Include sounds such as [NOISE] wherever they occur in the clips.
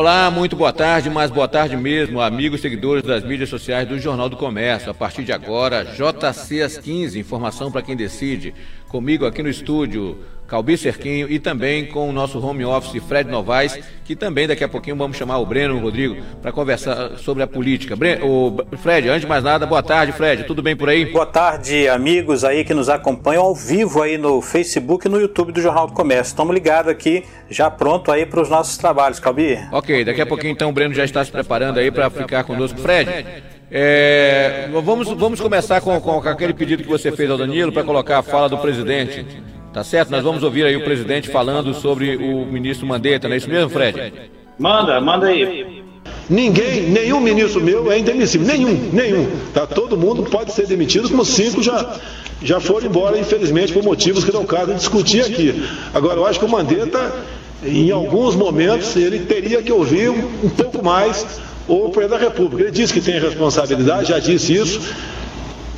Olá, muito boa tarde, mas boa tarde mesmo, amigos seguidores das mídias sociais do Jornal do Comércio. A partir de agora, JC às 15, informação para quem decide. Comigo aqui no estúdio, Calbi Cerquinho e também com o nosso home office Fred Novaes, que também daqui a pouquinho vamos chamar o Breno e o Rodrigo para conversar sobre a política. o Fred, antes de mais nada, boa tarde, Fred, tudo bem por aí? Boa tarde, amigos aí que nos acompanham ao vivo aí no Facebook e no YouTube do Jornal do Comércio. Estamos ligados aqui, já pronto aí para os nossos trabalhos, Calbi. Ok, daqui a pouquinho então o Breno já está se preparando aí para ficar conosco. Fred, é, vamos, vamos começar com, com aquele pedido que você fez ao Danilo para colocar a fala do presidente. Tá certo? Nós vamos ouvir aí o presidente falando sobre o ministro Mandetta, não é isso mesmo, Fred? Manda, manda aí. Ninguém, nenhum ministro meu é indemissível, nenhum, nenhum. Tá? Todo mundo pode ser demitido, como cinco já, já foram embora, infelizmente, por motivos que não cabe discutir aqui. Agora, eu acho que o Mandetta, em alguns momentos, ele teria que ouvir um, um pouco mais o presidente da República. Ele disse que tem responsabilidade, já disse isso,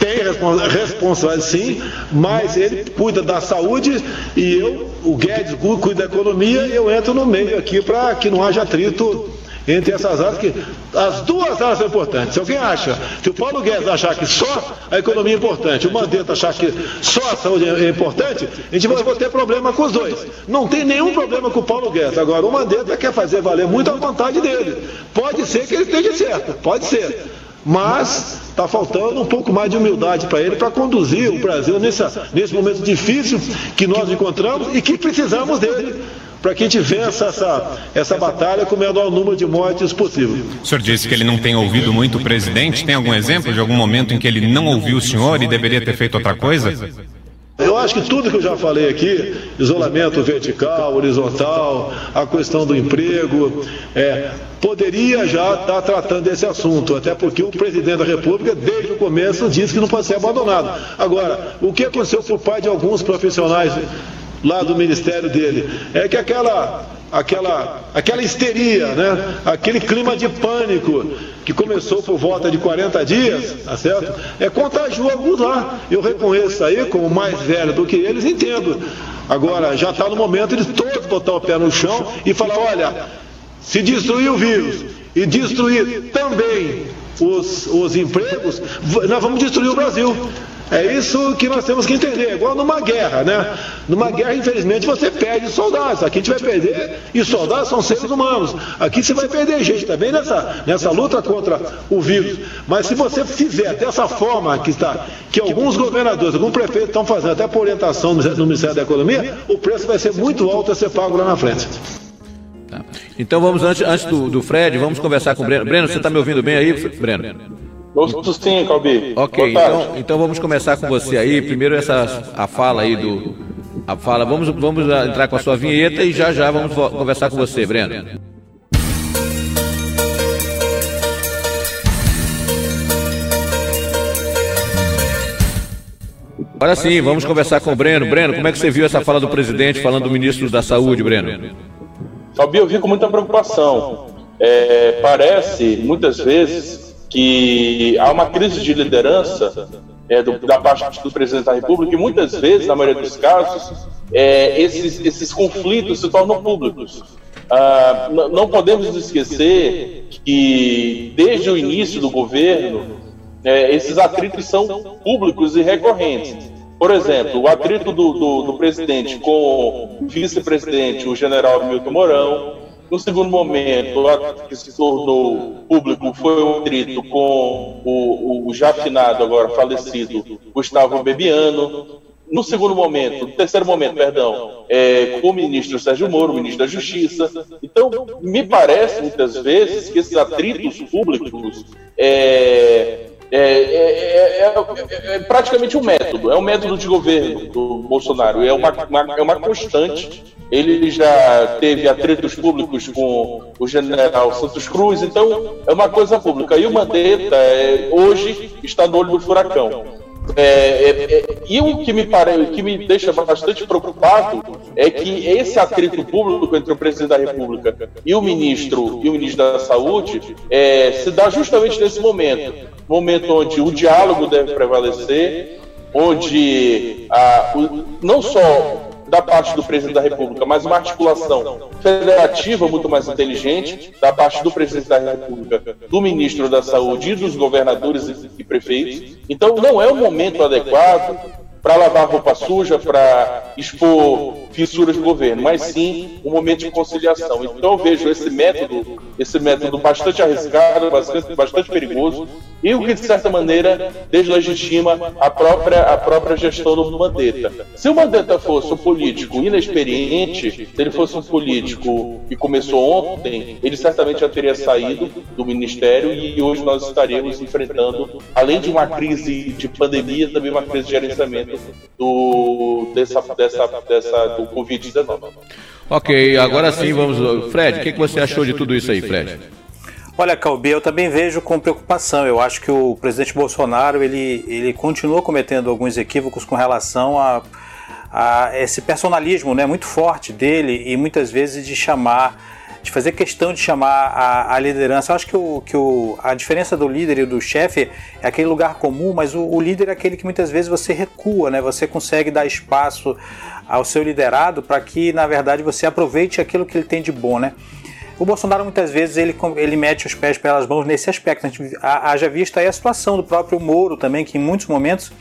tem responsabilidade sim, mas ele cuida da saúde e eu, o Guedes, cuida da economia e eu entro no meio aqui para que não haja atrito entre essas áreas, que as duas áreas são importantes. Se alguém acha, se o Paulo Guedes achar que só a economia é importante, o Mandetta achar que só a saúde é importante, a gente vai ter problema com os dois. Não tem nenhum problema com o Paulo Guedes. Agora, o Mandetta quer fazer valer muito a vontade dele. Pode ser que ele esteja certo, pode ser mas está faltando um pouco mais de humildade para ele para conduzir o Brasil nessa, nesse momento difícil que nós encontramos e que precisamos dele para que a gente vença essa, essa batalha com o menor número de mortes possível. O senhor disse que ele não tem ouvido muito o presidente. Tem algum exemplo de algum momento em que ele não ouviu o senhor e deveria ter feito outra coisa? Eu acho que tudo que eu já falei aqui, isolamento vertical, horizontal, a questão do emprego, é, poderia já estar tratando desse assunto, até porque o presidente da República, desde o começo, disse que não pode ser abandonado. Agora, o que aconteceu por parte de alguns profissionais lá do ministério dele é que aquela aquela, aquela histeria, né? aquele clima de pânico que começou por volta de 40 dias, tá certo? É contagiou alguns lá. Eu reconheço aí, como mais velho do que eles, entendo. Agora, já está no momento de todos botar o pé no chão e falar, olha, se destruir o vírus e destruir também os, os empregos, nós vamos destruir o Brasil. É isso que nós temos que entender. É igual numa guerra, né? Numa guerra, infelizmente, você perde soldados. Aqui a gente vai perder, e soldados são seres humanos. Aqui você vai perder gente também nessa, nessa luta contra o vírus. Mas se você fizer dessa forma que está, que alguns governadores, alguns prefeitos estão fazendo, até por orientação do Ministério da Economia, o preço vai ser muito alto a ser pago lá na frente. Tá. Então vamos, antes, antes do, do Fred, vamos conversar com o Breno. Breno, você está me ouvindo bem aí, Breno? Ouço sim, Calbi. Ok, então, então vamos começar com você aí. Primeiro essa a fala aí do. A fala. Vamos, vamos entrar com a sua vinheta e já já vamos conversar com você, Breno. Agora sim, vamos conversar com o Breno. Breno, como é que você viu essa fala do presidente falando do ministro da Saúde, Breno? Calbi, eu vi com muita preocupação. É, parece, muitas vezes, que há uma crise de liderança é, do, da parte do presidente da República e muitas vezes, na maioria dos casos, é, esses, esses conflitos se tornam públicos. Ah, não podemos esquecer que, desde o início do governo, é, esses atritos são públicos e recorrentes. Por exemplo, o atrito do, do, do presidente com o vice-presidente, o general Milton Mourão, no segundo momento, o que se tornou público foi o atrito com o, o já afinado, agora falecido, Gustavo Bebiano. No segundo momento, no terceiro momento, perdão, é, com o ministro Sérgio Moro, ministro da Justiça. Então, me parece muitas vezes que esses atritos públicos é, é, é, é, é, praticamente um método, é um método de governo do Bolsonaro, é uma, uma, é uma constante ele já teve atritos públicos com o general Santos Cruz, então é uma coisa pública. E o Mandetta é, hoje está no olho do furacão. É, é, é, e o que me parece, que me deixa bastante preocupado é que esse atrito público entre o presidente da República e o ministro e o ministro da Saúde é, se dá justamente nesse momento, momento onde o diálogo deve prevalecer, onde a, o, não só da parte do presidente da República, mas uma articulação federativa muito mais inteligente da parte do presidente da República, do ministro da Saúde e dos governadores e prefeitos. Então, não é o momento adequado para lavar roupa suja, para expor fissuras do governo, mas sim um momento de conciliação. Então eu vejo esse método, esse método bastante arriscado, bastante, bastante perigoso, e o que de certa maneira deslegitima a própria, a própria gestão do Mandetta. Se o Mandetta fosse um político inexperiente, se ele fosse um político que começou ontem, ele certamente já teria saído do ministério e hoje nós estaríamos enfrentando, além de uma crise de pandemia, também uma crise de gerenciamento do, dessa, dessa, dessa, do Covid-19. Ok, agora sim vamos. Fred, o que, que você achou de tudo isso aí, Fred? Olha, Calbi, eu também vejo com preocupação. Eu acho que o presidente Bolsonaro ele, ele continua cometendo alguns equívocos com relação a, a esse personalismo né, muito forte dele e muitas vezes de chamar, de fazer questão de chamar a, a liderança. Eu acho que, o, que o, a diferença do líder e do chefe é aquele lugar comum, mas o, o líder é aquele que muitas vezes você recua, né? você consegue dar espaço ao seu liderado para que, na verdade, você aproveite aquilo que ele tem de bom. Né? O Bolsonaro muitas vezes ele, ele mete os pés pelas mãos nesse aspecto. A gente haja visto aí a situação do próprio Moro também, que em muitos momentos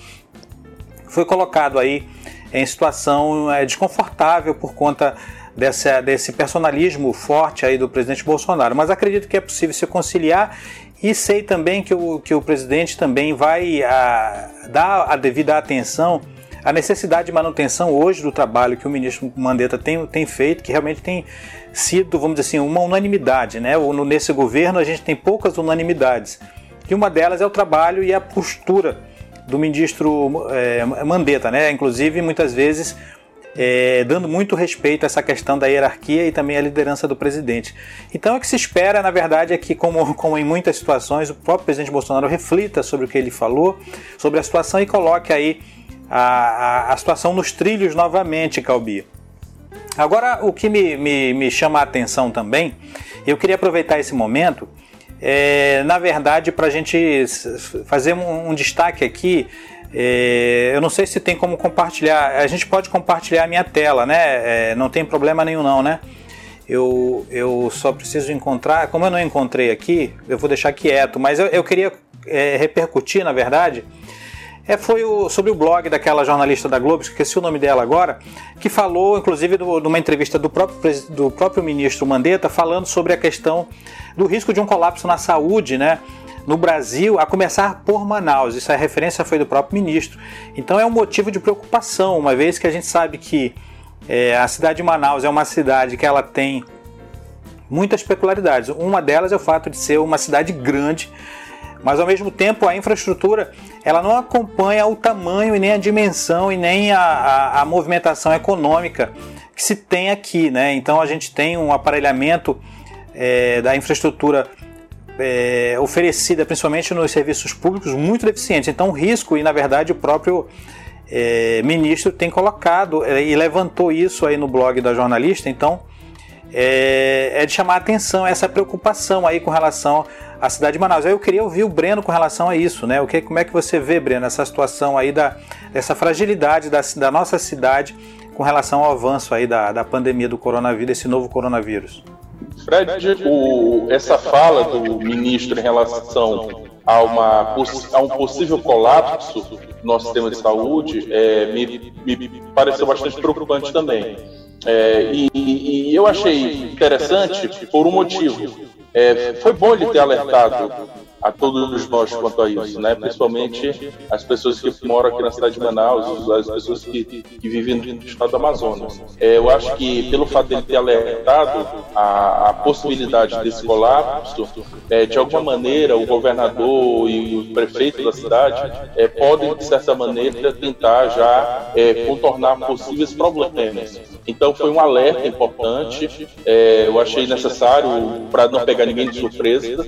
foi colocado aí em situação é, desconfortável por conta dessa, desse personalismo forte aí do presidente Bolsonaro. Mas acredito que é possível se conciliar e sei também que o, que o presidente também vai a, dar a devida atenção à necessidade de manutenção hoje do trabalho que o ministro Mandetta tem, tem feito, que realmente tem sido, vamos dizer assim, uma unanimidade. Né? Nesse governo a gente tem poucas unanimidades. E uma delas é o trabalho e a postura do ministro é, Mandetta, né? inclusive muitas vezes é, dando muito respeito a essa questão da hierarquia e também a liderança do presidente. Então, o que se espera, na verdade, é que, como, [LAUGHS] como em muitas situações, o próprio presidente Bolsonaro reflita sobre o que ele falou, sobre a situação e coloque aí a, a, a situação nos trilhos novamente, Calbi. Agora, o que me, me, me chama a atenção também, eu queria aproveitar esse momento, é, na verdade, para a gente fazer um, um destaque aqui. É, eu não sei se tem como compartilhar. A gente pode compartilhar a minha tela, né? É, não tem problema nenhum, não, né? Eu, eu só preciso encontrar. Como eu não encontrei aqui, eu vou deixar quieto. Mas eu, eu queria é, repercutir, na verdade, é, foi o, sobre o blog daquela jornalista da Globo, esqueci o nome dela agora, que falou, inclusive, de uma entrevista do próprio, do próprio ministro Mandetta, falando sobre a questão do risco de um colapso na saúde, né? No Brasil, a começar por Manaus. Isso a referência foi do próprio ministro. Então é um motivo de preocupação, uma vez que a gente sabe que é, a cidade de Manaus é uma cidade que ela tem muitas peculiaridades. Uma delas é o fato de ser uma cidade grande, mas ao mesmo tempo a infraestrutura ela não acompanha o tamanho e nem a dimensão e nem a, a, a movimentação econômica que se tem aqui, né? Então a gente tem um aparelhamento é, da infraestrutura é, oferecida principalmente nos serviços públicos muito deficientes. Então o risco e na verdade o próprio é, ministro tem colocado é, e levantou isso aí no blog da jornalista. Então é, é de chamar a atenção essa preocupação aí com relação à cidade de Manaus. Eu queria ouvir o Breno com relação a isso, né? O que, como é que você vê, Breno, essa situação aí da dessa fragilidade da, da nossa cidade com relação ao avanço aí da, da pandemia do coronavírus, esse novo coronavírus? Fred, o, essa fala do ministro em relação a, uma, a um possível colapso do nosso sistema de saúde é, me, me pareceu bastante preocupante também. É, e, e, eu achei interessante por um motivo. É, foi bom ele ter alertado a todos nós quanto a isso, né? Principalmente as pessoas que moram aqui na cidade de Manaus, as pessoas que, que vivem no estado do Amazonas. É, eu acho que pelo fato de ele ter alertado a, a possibilidade desse colapso, é, de alguma maneira o governador e o prefeito da cidade é, podem de certa maneira tentar já é, contornar possíveis problemas. Então foi um alerta importante. É, eu achei necessário para não pegar ninguém de surpresa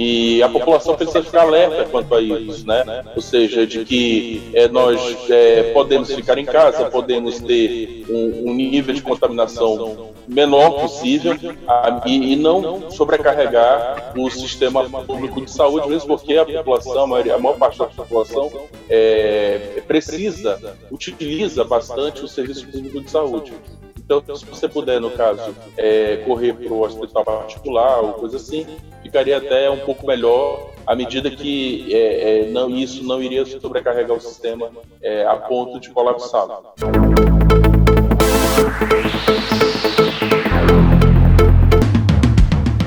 E a população precisa ficar alerta quanto a isso, né? Ou seja, de que é, nós é, podemos ficar em casa, podemos ter um, um nível de contaminação menor possível a, e, e, não sobrecarregar o sistema público de saúde, mesmo porque a população, a, maioria, a maior parte da população é, precisa, utiliza bastante o serviço público de saúde. Então, se você puder, no caso, é, correr para o hospital particular ou coisa assim, ficaria até um pouco melhor à medida que é, é, não, isso não iria sobrecarregar o sistema é, a ponto de colapsá-lo.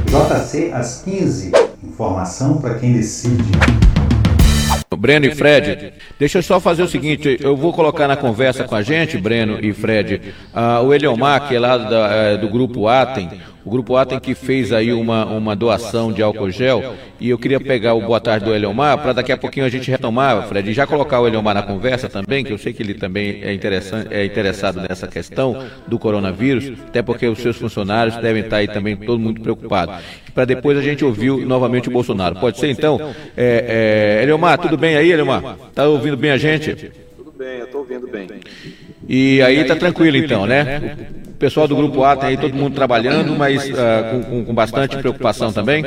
JC às 15. Informação para quem decide. Breno e Fred, deixa eu só fazer o seguinte, eu vou colocar na conversa com a gente, Breno e Fred, uh, o Eliomar, que é lá da, uh, do grupo Atem, o Grupo A tem que fez aí uma, uma doação de álcool gel e eu queria pegar o boa tarde do Eliomar para daqui a pouquinho a gente retomar, Fred, e já colocar o Eliomar na conversa também, que eu sei que ele também é, interessante, é interessado nessa questão do coronavírus, até porque os seus funcionários devem estar aí também todo mundo preocupado. Para depois a gente ouvir novamente o Bolsonaro. Pode ser então? É, é, Eliomar, tudo bem aí, Eliomar? Está ouvindo bem a gente? Tudo bem, eu estou ouvindo bem. E aí tá tranquilo então, né? Pessoal do Grupo A tem aí todo mundo trabalhando, mas uh, com, com, bastante preocupação também?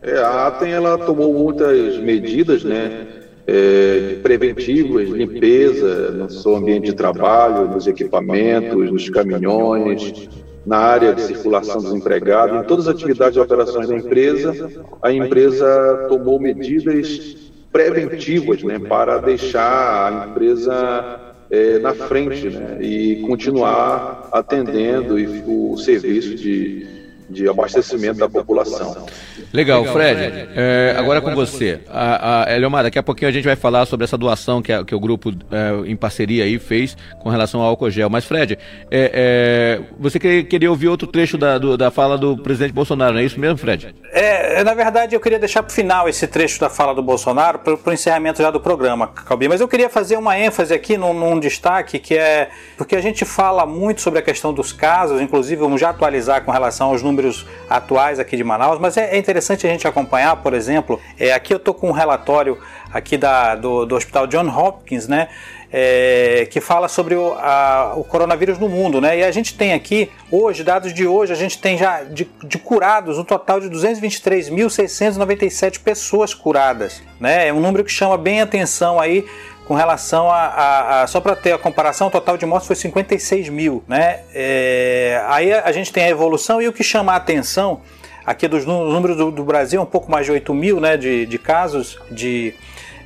É, a ATEM ela tomou muitas medidas, né? É, preventivas, limpeza no seu ambiente de trabalho, nos equipamentos, nos caminhões, na área de circulação dos empregados, em todas as atividades e operações da empresa, a empresa tomou medidas preventivas né, para deixar a empresa é, na frente né, e continuar atendendo o serviço de de abastecimento da população. Legal, Fred. É, agora com você. A, a, Eliomar, daqui a pouquinho a gente vai falar sobre essa doação que, a, que o grupo é, em parceria aí fez com relação ao álcool gel. Mas, Fred, é, é você queria, queria, ouvir outro trecho da, do, da fala do presidente Bolsonaro, não é isso mesmo, Fred? É, na verdade, eu queria deixar para o final esse trecho da fala do Bolsonaro, para o encerramento já do programa, Calbi. Mas eu queria fazer uma ênfase aqui num, num destaque que é. Porque a gente fala muito sobre a questão dos casos, inclusive vamos já atualizar com relação aos números números atuais aqui de Manaus, mas é, é interessante a gente acompanhar, por exemplo, é, aqui eu estou com um relatório aqui da, do, do Hospital John Hopkins, né? É, que fala sobre o, a, o, coronavírus no mundo, né? E a gente tem aqui, hoje, dados de hoje, a gente tem já de, de curados um total de 223.697 pessoas curadas, né? É um número que chama bem atenção aí com relação a, a, a só para ter a comparação, o total de mortes foi 56 mil, né? É, aí a, gente tem a evolução e o que chama a atenção aqui dos números do, do Brasil, um pouco mais de 8 mil, né, de, de casos de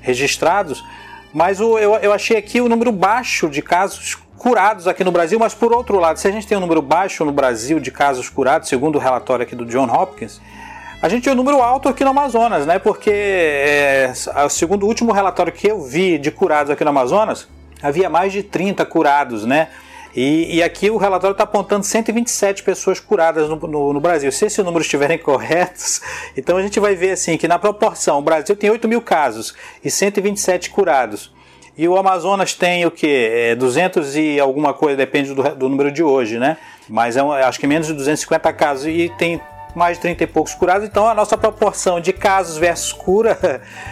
registrados, mas o, eu, eu achei aqui o número baixo de casos curados aqui no Brasil, mas por outro lado, se a gente tem um número baixo no Brasil de casos curados, segundo o relatório aqui do John Hopkins, a gente tem um número alto aqui no Amazonas, né? Porque, é, segundo o último relatório que eu vi de curados aqui no Amazonas, havia mais de 30 curados, né? E, e aqui o relatório está apontando 127 pessoas curadas no, no, no, Brasil. Se esses números estiverem [LAUGHS] corretos, então a gente vai ver assim que na proporção, o Brasil tem 8 mil casos e 127 curados. E o Amazonas tem o que? É 200 e alguma coisa, depende do, do número de hoje, né? Mas é um, acho que menos de 250 casos. E tem mais de 30 e poucos curados, então a nossa proporção de casos versus cura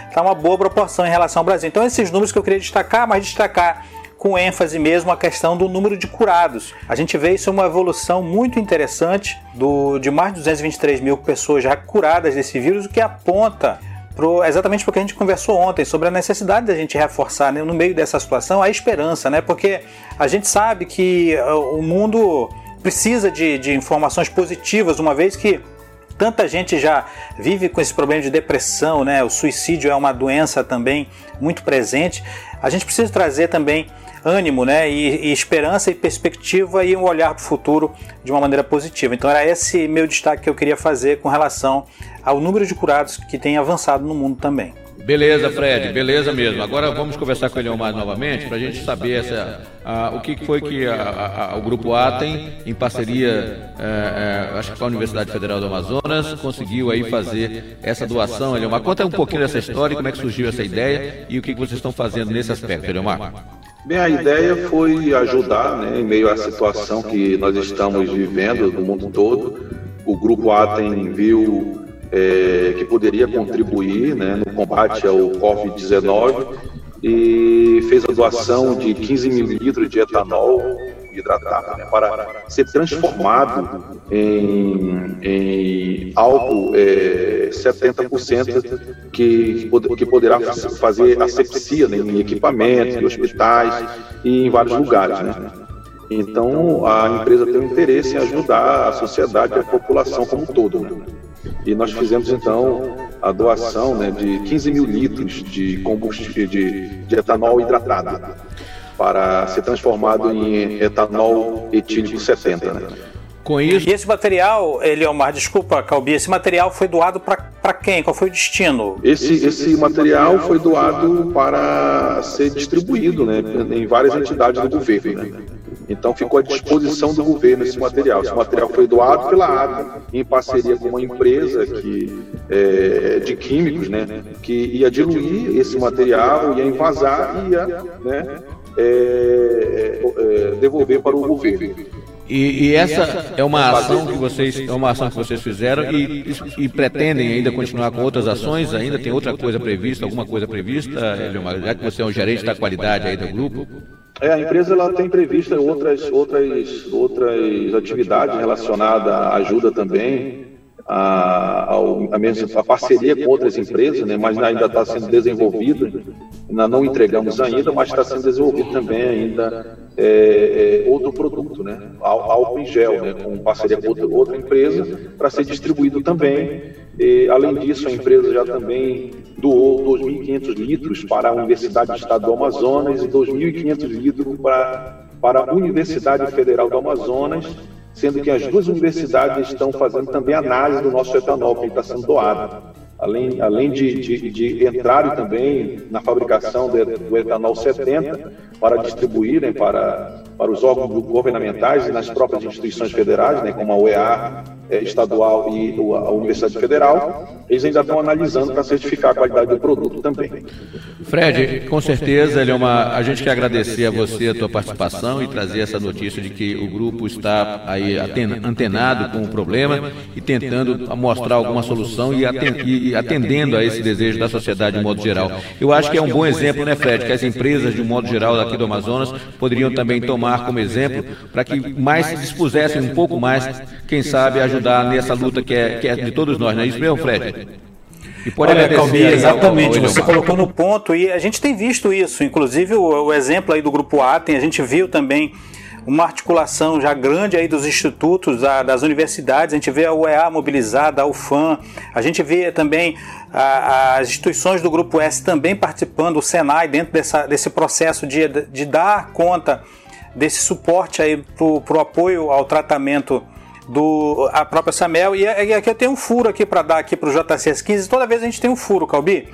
está [LAUGHS] uma boa proporção em relação ao Brasil. Então esses números que eu queria destacar, mas destacar com ênfase mesmo a questão do número de curados. A gente vê isso uma evolução muito interessante do, de mais de 223 mil pessoas já curadas desse vírus, o que aponta pro, exatamente porque a gente conversou ontem sobre a necessidade da gente reforçar né, no meio dessa situação a esperança, né? Porque a gente sabe que uh, o mundo precisa de, de informações positivas, uma vez que tanta gente já vive com esse problema de depressão, né? O suicídio é uma doença também muito presente. A gente precisa trazer também ânimo, né? E, e esperança e perspectiva e um olhar para o futuro de uma maneira positiva. Então era esse meu destaque que eu queria fazer com relação ao número de curados que tem avançado no mundo também. Beleza, Fred, beleza mesmo. Agora vamos conversar com o Eliomar novamente para a gente saber essa, a, o que foi que a, a, o Grupo Atem, em parceria, é, é, acho que com a Universidade Federal do Amazonas, conseguiu aí fazer essa doação. Eliomar, conta um pouquinho dessa história, como é que surgiu essa ideia e o que, que vocês estão fazendo nesse aspecto, Eliomar. Bem, a ideia foi ajudar, né, em meio à situação que nós estamos vivendo no mundo todo. O Grupo Atem viu é, que poderia contribuir né, no combate ao Covid-19 e fez a doação de 15 mil litros de etanol hidratado né, para ser transformado em, em álcool é, 70% que, que poderá fazer asepsia né, em equipamentos, em hospitais e em vários lugares. Né? Então, a empresa tem um interesse em ajudar a sociedade e a população como um todo. Né? E nós fizemos, então, a doação né, de 15 mil litros de combustível de, de etanol hidratado para ser transformado em etanol etílico 70. Né? Com isso. E esse material, Eliomar, desculpa, Calbi, esse material foi doado para quem? Qual foi o destino? Esse, esse material foi doado para ser distribuído né, em várias entidades do governo. Né? Então ficou à disposição do governo esse material. Esse material foi doado pela ADA em parceria com uma empresa que, é, de químicos, né, que ia diluir esse material, ia envasar e ia né, é, é, é, devolver para o governo. E, e, essa é uma ação que vocês é uma ação que vocês fizeram e, e, pretendem ainda continuar com outras ações? Ainda tem outra coisa prevista, alguma coisa prevista, Eliomar? Já que você é um gerente da qualidade aí do grupo? É, a empresa ela tem prevista outras, outras, outras atividades relacionadas à ajuda também, a, a, mesma, a parceria com outras empresas, né, mas ainda está sendo desenvolvida, ainda não entregamos ainda, mas está sendo desenvolvido também ainda é, é, outro produto, né, álcool em gel, né, com parceria com outra, outra empresa, para ser distribuído também. E, além disso, a empresa já também doou 2.500 litros para a Universidade do Estado do Amazonas e 2.500 litros para, para a Universidade Federal do Amazonas, sendo que as duas universidades estão fazendo também análise do nosso etanol que está sendo doado. Além, além de, de, de também na fabricação do etanol 70 para distribuírem para, para os órgãos governamentais e nas próprias instituições federais, né, como a UEA é, estadual e a Universidade Federal, eles ainda estão analisando para certificar a qualidade do produto também. Fred, com certeza, ele é uma, a gente quer agradecer a você a tua participação e trazer essa notícia de que o grupo está aí antenado com o problema e tentando mostrar alguma solução e atendendo a esse desejo da sociedade de modo geral. Eu acho que é um bom exemplo, né, Fred, que as empresas de modo geral daqui do Amazonas poderiam também tomar como exemplo para que mais se dispusessem um pouco mais, quem sabe, ajudar nessa luta que é, que é de todos nós, não é isso mesmo, Fred? E pode Olha, Calbi, exatamente, você colocou no ponto e a gente tem visto isso, inclusive o, o exemplo aí do Grupo Atem, a gente viu também uma articulação já grande aí dos institutos, da, das universidades, a gente vê a UEA mobilizada, a UFAM, a gente vê também as instituições do Grupo S também participando, o Senai dentro dessa, desse processo de, de dar conta desse suporte aí para o apoio ao tratamento do a própria Samel. E, e aqui eu tenho um furo aqui para dar aqui para o JCS 15. Toda vez a gente tem um furo, Calbi.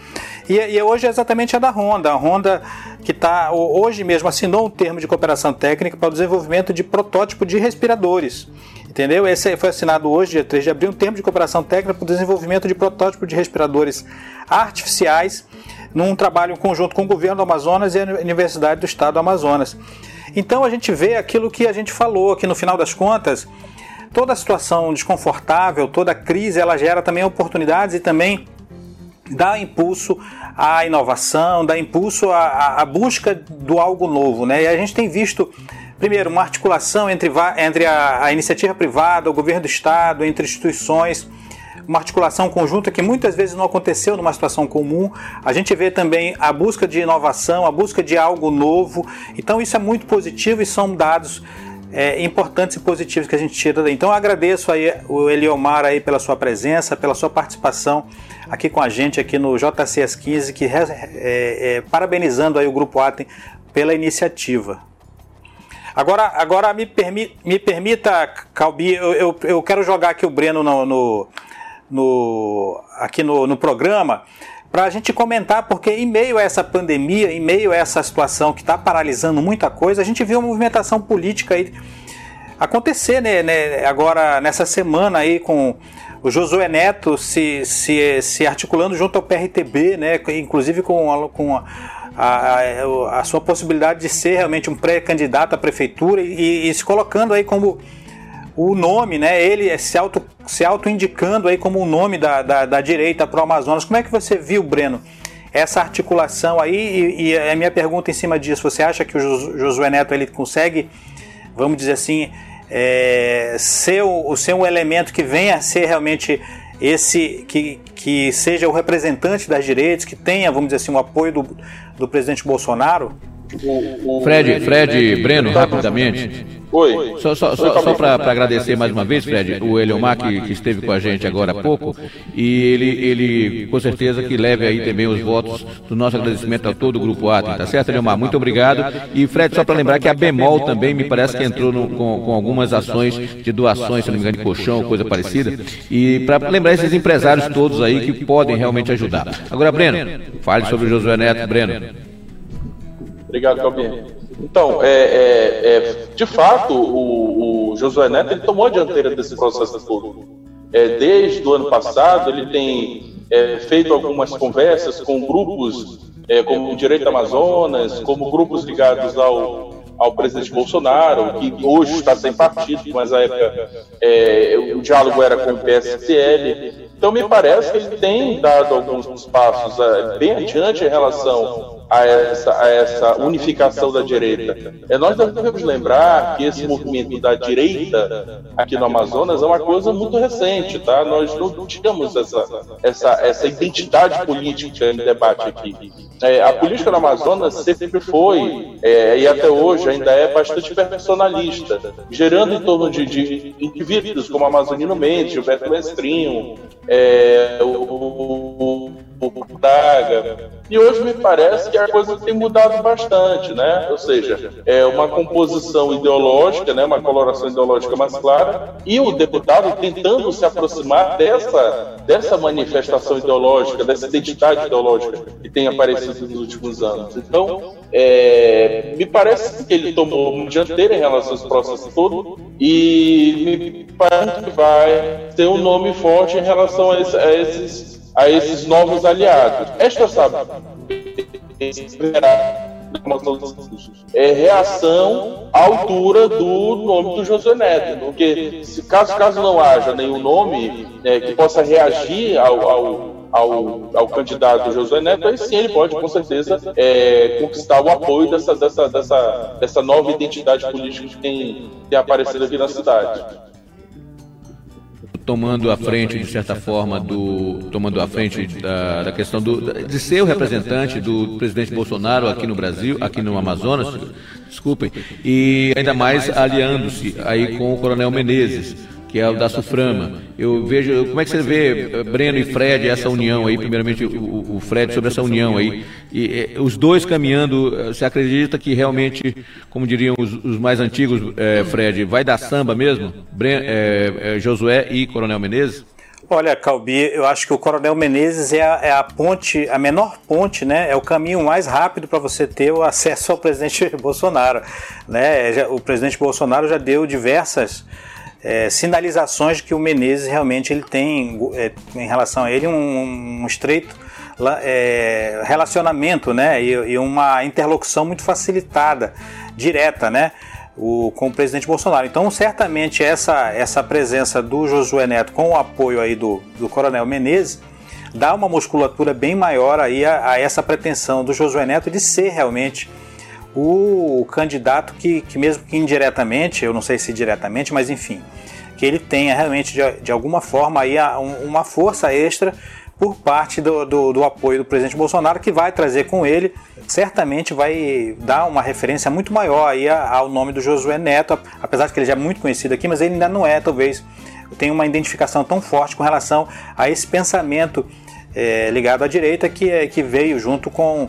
E, e hoje é exatamente a da Honda. A Honda que está hoje mesmo assinou um termo de cooperação técnica para o desenvolvimento de protótipo de respiradores. Entendeu? Esse foi assinado hoje, dia 3 de abril, um termo de cooperação técnica para o desenvolvimento de protótipo de respiradores artificiais num trabalho conjunto com o governo do Amazonas e a Universidade do Estado do Amazonas. Então a gente vê aquilo que a gente falou, que no final das contas toda situação desconfortável, toda crise, ela gera também oportunidades e também dá impulso à inovação, dá impulso à, à busca do algo novo. Né? E a gente tem visto, primeiro, uma articulação entre, entre a, a iniciativa privada, o governo do Estado, entre instituições, uma articulação conjunta que muitas vezes não aconteceu numa situação comum. A gente vê também a busca de inovação, a busca de algo novo. Então isso é muito positivo e são dados é, importantes e positivos que a gente tira daí. Então eu agradeço aí o Eliomar aí pela sua presença, pela sua participação aqui com a gente aqui no JCS 15, que é, é, parabenizando aí o Grupo Atem pela iniciativa. Agora, agora me, permi, me permita, Calbi, eu, eu, eu, quero jogar aqui o Breno no, no, no aqui no, no programa para a gente comentar, porque em meio a essa pandemia, em meio a essa situação que está paralisando muita coisa, a gente viu uma movimentação política aí acontecer né, né, agora nessa semana aí com o Josué Neto se, se, se articulando junto ao PRTB, né, inclusive com, a, com a, a, a sua possibilidade de ser realmente um pré-candidato à prefeitura e, e, se colocando aí como o nome, né? Ele se auto se auto indicando aí como o nome da, da, da direita para o Amazonas. Como é que você viu, Breno? Essa articulação aí e, e, a minha pergunta em cima disso, você acha que o Josué Neto ele consegue, vamos dizer assim, é, ser, o, ser um elemento que venha a ser realmente esse que, que seja o representante das direitas, que tenha, vamos dizer assim, o apoio do, do presidente Bolsonaro? Fred, Fred, Breno, rapidamente. Oi. Só, só, só, só para agradecer mais uma vez, Fred, o Eliomar que, que, esteve com a gente agora há pouco, e ele, ele com certeza que leve aí também os votos do nosso agradecimento a todo o Grupo Atem, tá certo, Eliomar? Muito obrigado. E Fred, só para lembrar que a Bemol também me parece que entrou no, com, com, algumas ações de doações, se não me engano, de colchão, coisa parecida, e para lembrar esses empresários todos aí que podem realmente ajudar. Agora, Breno, fale sobre o Josué Neto, Breno. Obrigado, Calbinho. Então, é, é, é, de fato, o, o, Josué Neto ele tomou a dianteira desse processo todo. É, desde o ano passado, ele tem é, feito algumas conversas com grupos é, como o Direito Amazonas, como grupos ligados ao, ao presidente Bolsonaro, que hoje está sem partido, mas na época é, o diálogo era com o PSTL. Então, me parece que ele tem dado alguns passos bem adiante em relação a essa, a essa unificação da direita. É, nós devemos lembrar que esse movimento da direita aqui no Amazonas é uma coisa muito recente, tá? Nós não tínhamos essa, essa, essa identidade política em debate aqui. É, a política no Amazonas sempre foi, é, e até hoje ainda é, bastante personalista, gerando em torno de, de indivíduos como Amazonino Mendes, Gilberto Mestrinho, é, o, o, o Daga, e hoje me parece que a coisa tem mudado bastante, né? Ou seja, é uma composição ideológica, né? uma coloração ideológica mais clara, e o deputado tentando se aproximar dessa, dessa manifestação ideológica, dessa identidade ideológica que tem aparecido nos últimos anos. Então, é, me parece que ele tomou uma dianteira em relação a esse processo todo, e me parece que vai ter um nome forte em relação a esses a esses novos aliados. Esta sabe é reação à altura do nome do José Neto, porque se caso, caso não haja nenhum nome né, que possa reagir ao, ao ao, ao, candidato Josué Neto, aí sim ele pode, com certeza, é, conquistar o apoio dessa, dessa, dessa, dessa nova identidade política que tem, tem aparecido aqui na cidade tomando a frente, de certa forma, do tomando a frente da, da questão do, de ser o representante do presidente Bolsonaro aqui no Brasil, aqui no Amazonas, desculpem, e ainda mais aliando-se aí com o Coronel Menezes que é o da Suframa. Eu vejo, como é que você vê, Breno e Fred, essa união aí, primeiramente o, Fred sobre essa união aí, e, e, os dois caminhando, você acredita que realmente, como diriam os, mais antigos, Fred, vai dar samba mesmo? Breno, é, Josué e Coronel Menezes? Olha, Calbi, eu acho que o Coronel Menezes é a, é a, ponte, a menor ponte, né? É o caminho mais rápido para você ter o acesso ao presidente [LAUGHS] Bolsonaro, né? O presidente Bolsonaro já deu diversas é, sinalizações que o Menezes realmente ele tem é, em relação a ele um, um estreito é, relacionamento né, e, e, uma interlocução muito facilitada, direta, né, o, com o presidente Bolsonaro. Então, certamente, essa, essa presença do Josué Neto com o apoio aí do, do Coronel Menezes dá uma musculatura bem maior aí a, a essa pretensão do Josué Neto de ser realmente o candidato que, que, mesmo que indiretamente, eu não sei se diretamente, mas enfim, que ele tenha realmente de, de alguma forma aí uma força extra por parte do, do, do, apoio do presidente Bolsonaro, que vai trazer com ele, certamente vai dar uma referência muito maior aí ao nome do Josué Neto, apesar de que ele já é muito conhecido aqui, mas ele ainda não é, talvez, tem uma identificação tão forte com relação a esse pensamento é, ligado à direita que, é, que veio junto com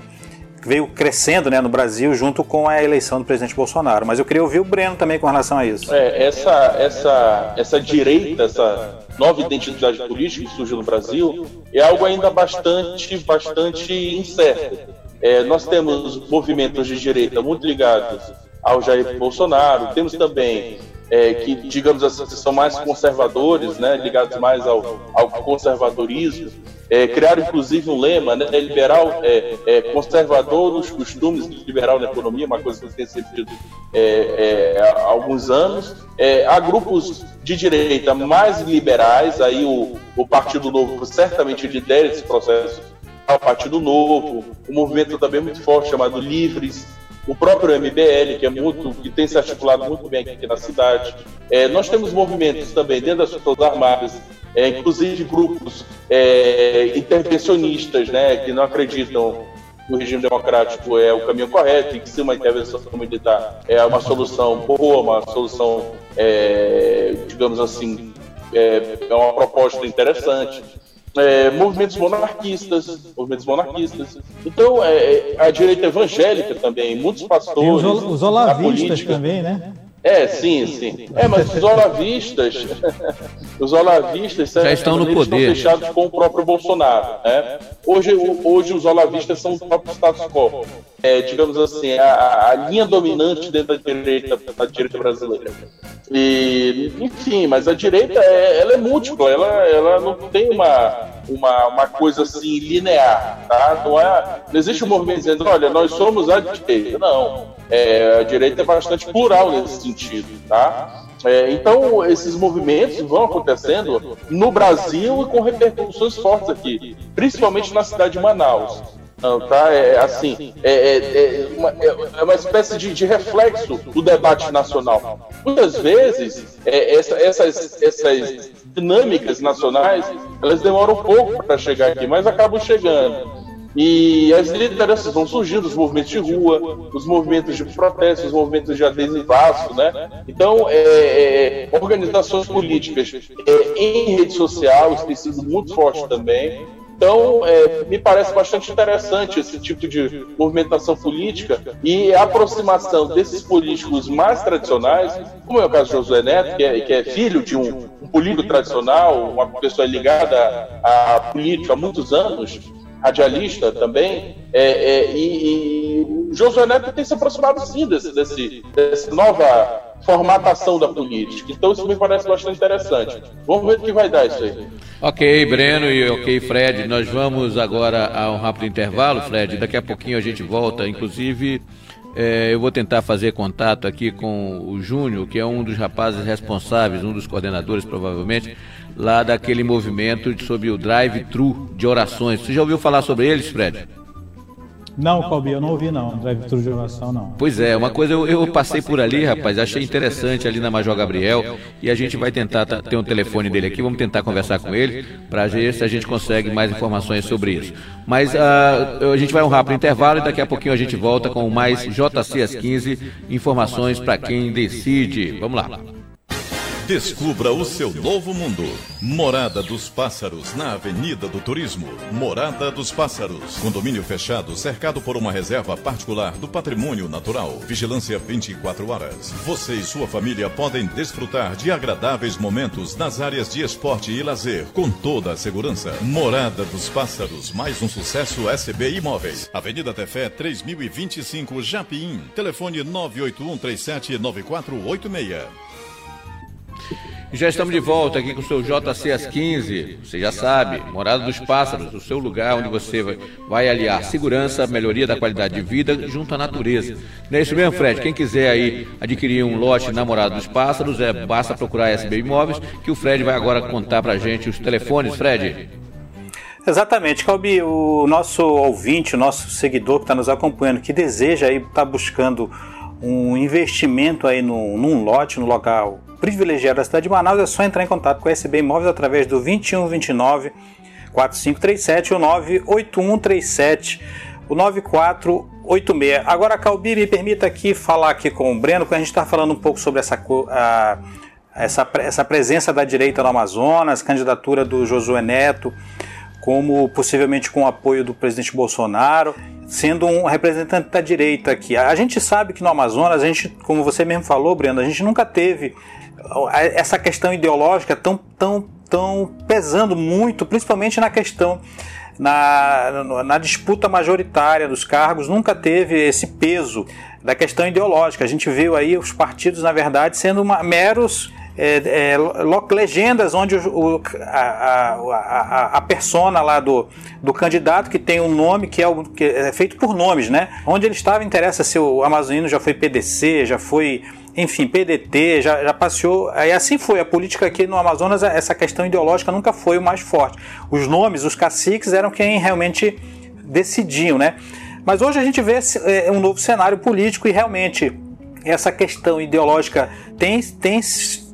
veio crescendo né, no Brasil junto com a eleição do presidente Bolsonaro. Mas eu queria ouvir o Breno também com relação a isso. É, essa, essa, essa direita, essa nova identidade política que surgiu no Brasil, é algo ainda bastante, bastante incerto. É, nós temos movimentos de direita muito ligados ao Jair Bolsonaro, temos também é, que, digamos assim, são mais conservadores, né, ligados mais ao, ao conservadorismo. É, criaram inclusive um lema, né, liberal, é, é, conservador nos costumes, liberal na economia, uma coisa que tem sido é, é, há alguns anos. É, há grupos de direita mais liberais, aí o, o Partido Novo certamente lidera esse processo, o Partido Novo, um movimento também muito forte chamado Livres, o próprio MBL, que é muito, que tem se articulado muito bem aqui na cidade. É, nós temos movimentos também dentro das Forças Armadas, é, inclusive grupos é, intervencionistas, né, que não acreditam no regime democrático é o caminho correto e que se uma intervenção militar é uma solução boa, uma solução, é, digamos assim, é, é uma proposta interessante é, movimentos monarquistas, movimentos monarquistas. Então, é, a direita evangélica também, muitos pastores. E os, os olavistas também, né? É, sim, sim. É, mas os olavistas, [LAUGHS] os olavistas já estão no poder. Estão fechados com o próprio Bolsonaro, né? Hoje, hoje os olavistas são o próprio status quo. É, digamos assim, a, a, linha dominante dentro da direita, da direita brasileira. E, enfim, mas a direita é, ela é múltipla, ela, ela não tem uma, uma, uma coisa assim linear, tá? Não, é, não existe um movimento dizendo, olha, nós somos a direita. Não. É, a direita é bastante plural nesse sentido, tá? É, então, esses movimentos vão acontecendo no Brasil e com repercussões fortes aqui, principalmente na cidade de Manaus. Não, tá? É assim, é, é, é, uma, é uma espécie de, de, reflexo do debate nacional. Muitas vezes, é, essa, essas, essas dinâmicas nacionais, elas demoram um pouco para chegar aqui, mas acabam chegando. E as lideranças vão surgindo, os movimentos de rua, os movimentos de protesto, os movimentos de adesivaço, né? Então, é, é, organizações políticas é, em rede social, isso tem sido muito forte também. Então, é, me parece bastante interessante esse tipo de movimentação política e a aproximação desses políticos mais tradicionais, como é o caso de Josué Neto, que é, que é filho de um, um político tradicional, uma pessoa ligada à política há muitos anos, radialista também, é, é, e, e Josué Neto tem se aproximado sim desse, desse, dessa nova formatação da política. Então isso me parece bastante interessante. Vamos ver o que vai dar isso aí. Ok, Breno e ok, Fred. Nós vamos agora a um rápido intervalo, Fred. Daqui a pouquinho a gente volta. Inclusive, é, eu vou tentar fazer contato aqui com o Júnior, que é um dos rapazes responsáveis, um dos coordenadores, provavelmente, lá daquele movimento sobre o drive-thru de orações. Você já ouviu falar sobre eles, Fred? Não, Calbi, eu não ouvi não, drive-thru de oração não. Pois é, uma coisa eu, eu, passei por ali, rapaz, achei interessante ali na Major Gabriel e a gente vai tentar ter um telefone dele aqui, vamos tentar conversar com ele para ver se a gente consegue mais informações sobre isso. Mas uh, a gente vai um rápido intervalo e daqui a pouquinho a gente volta com mais JC às 15, informações para quem decide. Vamos lá. Descubra o seu novo mundo. Morada dos Pássaros, na Avenida do Turismo. Morada dos Pássaros. Condomínio fechado, cercado por uma reserva particular do patrimônio natural. Vigilância 24 horas. Você e sua família podem desfrutar de agradáveis momentos nas áreas de esporte e lazer, com toda a segurança. Morada dos Pássaros, mais um sucesso SB Imóveis. Avenida Tefé 3025, Japim. Telefone 981 37 9486. Já estamos de volta aqui com o seu JC às 15. Você já sabe, Morada dos Pássaros, o seu lugar onde você vai, aliar segurança, melhoria da qualidade de vida junto à natureza. Não é isso mesmo, Fred? Quem quiser aí adquirir um lote na Morada dos Pássaros, é, basta procurar SB Imóveis, que o Fred vai agora contar pra gente os telefones, Fred. Exatamente, Calbi, o nosso ouvinte, o nosso seguidor que está nos acompanhando, que deseja aí estar tá buscando um investimento aí no, num lote, no local privilegiado da cidade de Manaus, é só entrar em contato com a SB Imóveis através do 2129 4537 ou 98137 o 9486. Agora, Calbi, me permita aqui falar aqui com o Breno, que a gente está falando um pouco sobre essa, a, essa, essa presença da direita no Amazonas, candidatura do Josué Neto, como possivelmente com o apoio do presidente Bolsonaro sendo um representante da direita aqui. A gente sabe que no Amazonas, a gente, como você mesmo falou, Breno, a gente nunca teve essa questão ideológica tão, tão, tão pesando muito, principalmente na questão na, na, disputa majoritária dos cargos, nunca teve esse peso da questão ideológica. A gente viu aí os partidos, na verdade, sendo uma, meros é, é, legendas onde o, a, a, a, persona lá do, do candidato que tem um nome que é, o, que é feito por nomes, né? Onde ele estava, interessa se o amazonino já foi PDC, já foi enfim, PDT, já, já passeou. Aí assim foi. A política aqui no Amazonas, essa questão ideológica nunca foi o mais forte. Os nomes, os caciques eram quem realmente decidiam, né? Mas hoje a gente vê é, um novo cenário político e realmente essa questão ideológica tem, tem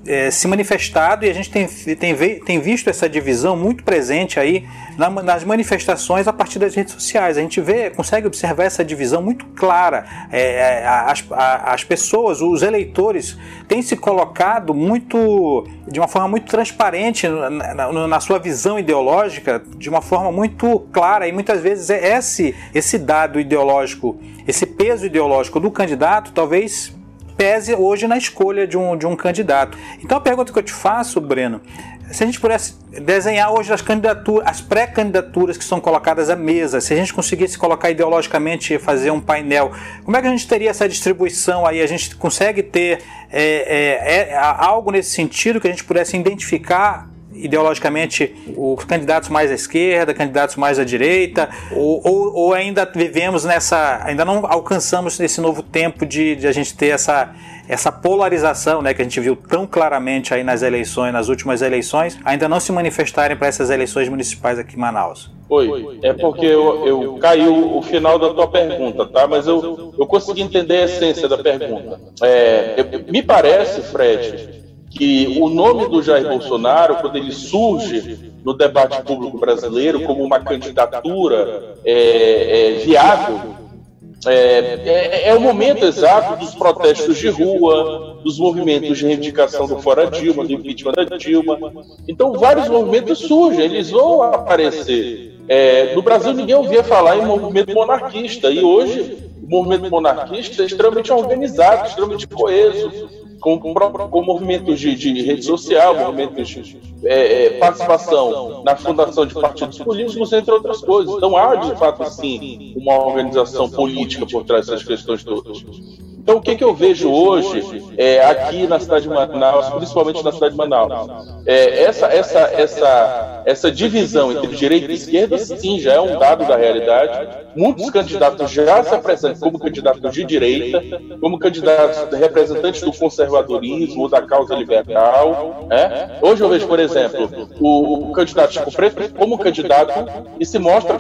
é, se manifestado e a gente tem, tem, tem visto essa divisão muito presente aí na, nas manifestações a partir das redes sociais. A gente vê, consegue observar essa divisão muito clara. É, é as, as pessoas, os eleitores, têm se colocado muito, de uma forma muito transparente na, na, na sua visão ideológica, de uma forma muito clara e muitas vezes é esse, esse dado ideológico, esse peso ideológico do candidato, talvez pese hoje na escolha de um, de um candidato. Então a pergunta que eu te faço, Breno, se a gente pudesse desenhar hoje as candidaturas, as pré-candidaturas que são colocadas à mesa, se a gente conseguisse colocar ideologicamente fazer um painel, como é que a gente teria essa distribuição aí? A gente consegue ter é, é, é, algo nesse sentido que a gente pudesse identificar ideologicamente os candidatos mais à esquerda, candidatos mais à direita, ou, ou, ou, ainda vivemos nessa, ainda não alcançamos esse novo tempo de, de, a gente ter essa, essa polarização, né, que a gente viu tão claramente aí nas eleições, nas últimas eleições, ainda não se manifestarem para essas eleições municipais aqui em Manaus. Oi, é porque eu, eu caiu o final da tua pergunta, tá? Mas eu, eu consegui entender a essência da pergunta. É, me parece, Fred, que o nome do Jair Bolsonaro, quando ele surge no debate público brasileiro como uma candidatura é, é, viável, é, é, é, o momento exato dos protestos de rua, dos movimentos de reivindicação do fora Dilma, do impeachment da Dilma. Então, vários movimentos surgem, eles vão aparecer. É, no Brasil, ninguém ouvia falar em movimento monarquista, e hoje movimento monarquista é extremamente organizado, extremamente coeso, com, com movimentos de, de, rede social, movimentos de é, é, participação na fundação de partidos políticos, entre outras coisas. Então há, de fato, sim, uma organização política por trás dessas questões todas. Então, o que, que eu vejo hoje é, aqui na cidade de Manaus, principalmente na cidade de Manaus? É, essa, essa, essa, essa divisão entre direita e esquerda, sim, já é um dado da realidade. Muitos candidatos já se apresentam como candidatos de direita, como candidatos representantes do conservadorismo ou da causa liberal. Né? Hoje eu vejo, por exemplo, o, o candidato Chico Preto como candidato e se mostra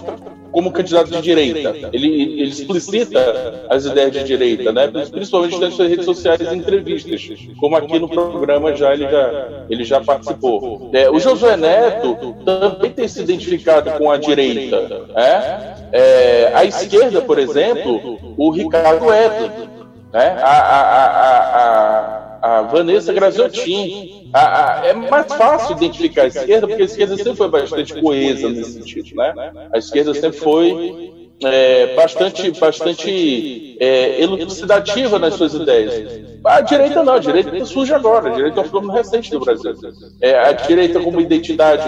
como candidato de direita. Ele, ele explicita as ideias de direita, né? principalmente nas suas redes sociais e entrevistas, como aqui no programa já ele já, ele já participou. É, o Josué Neto também tem se identificado com a direita. Né? É, a esquerda, por exemplo, o Ricardo Edo. Né? a, a, a, a a Vanessa Graziotin. A, a, é mais fácil identificar a esquerda, porque a esquerda sempre foi bastante coesa nesse sentido, né? A esquerda sempre foi é, bastante, bastante é, elucidativa nas suas ideias. A direita não, a direita surge agora, a direita é um fenômeno recente do Brasil. É, a direita como identidade,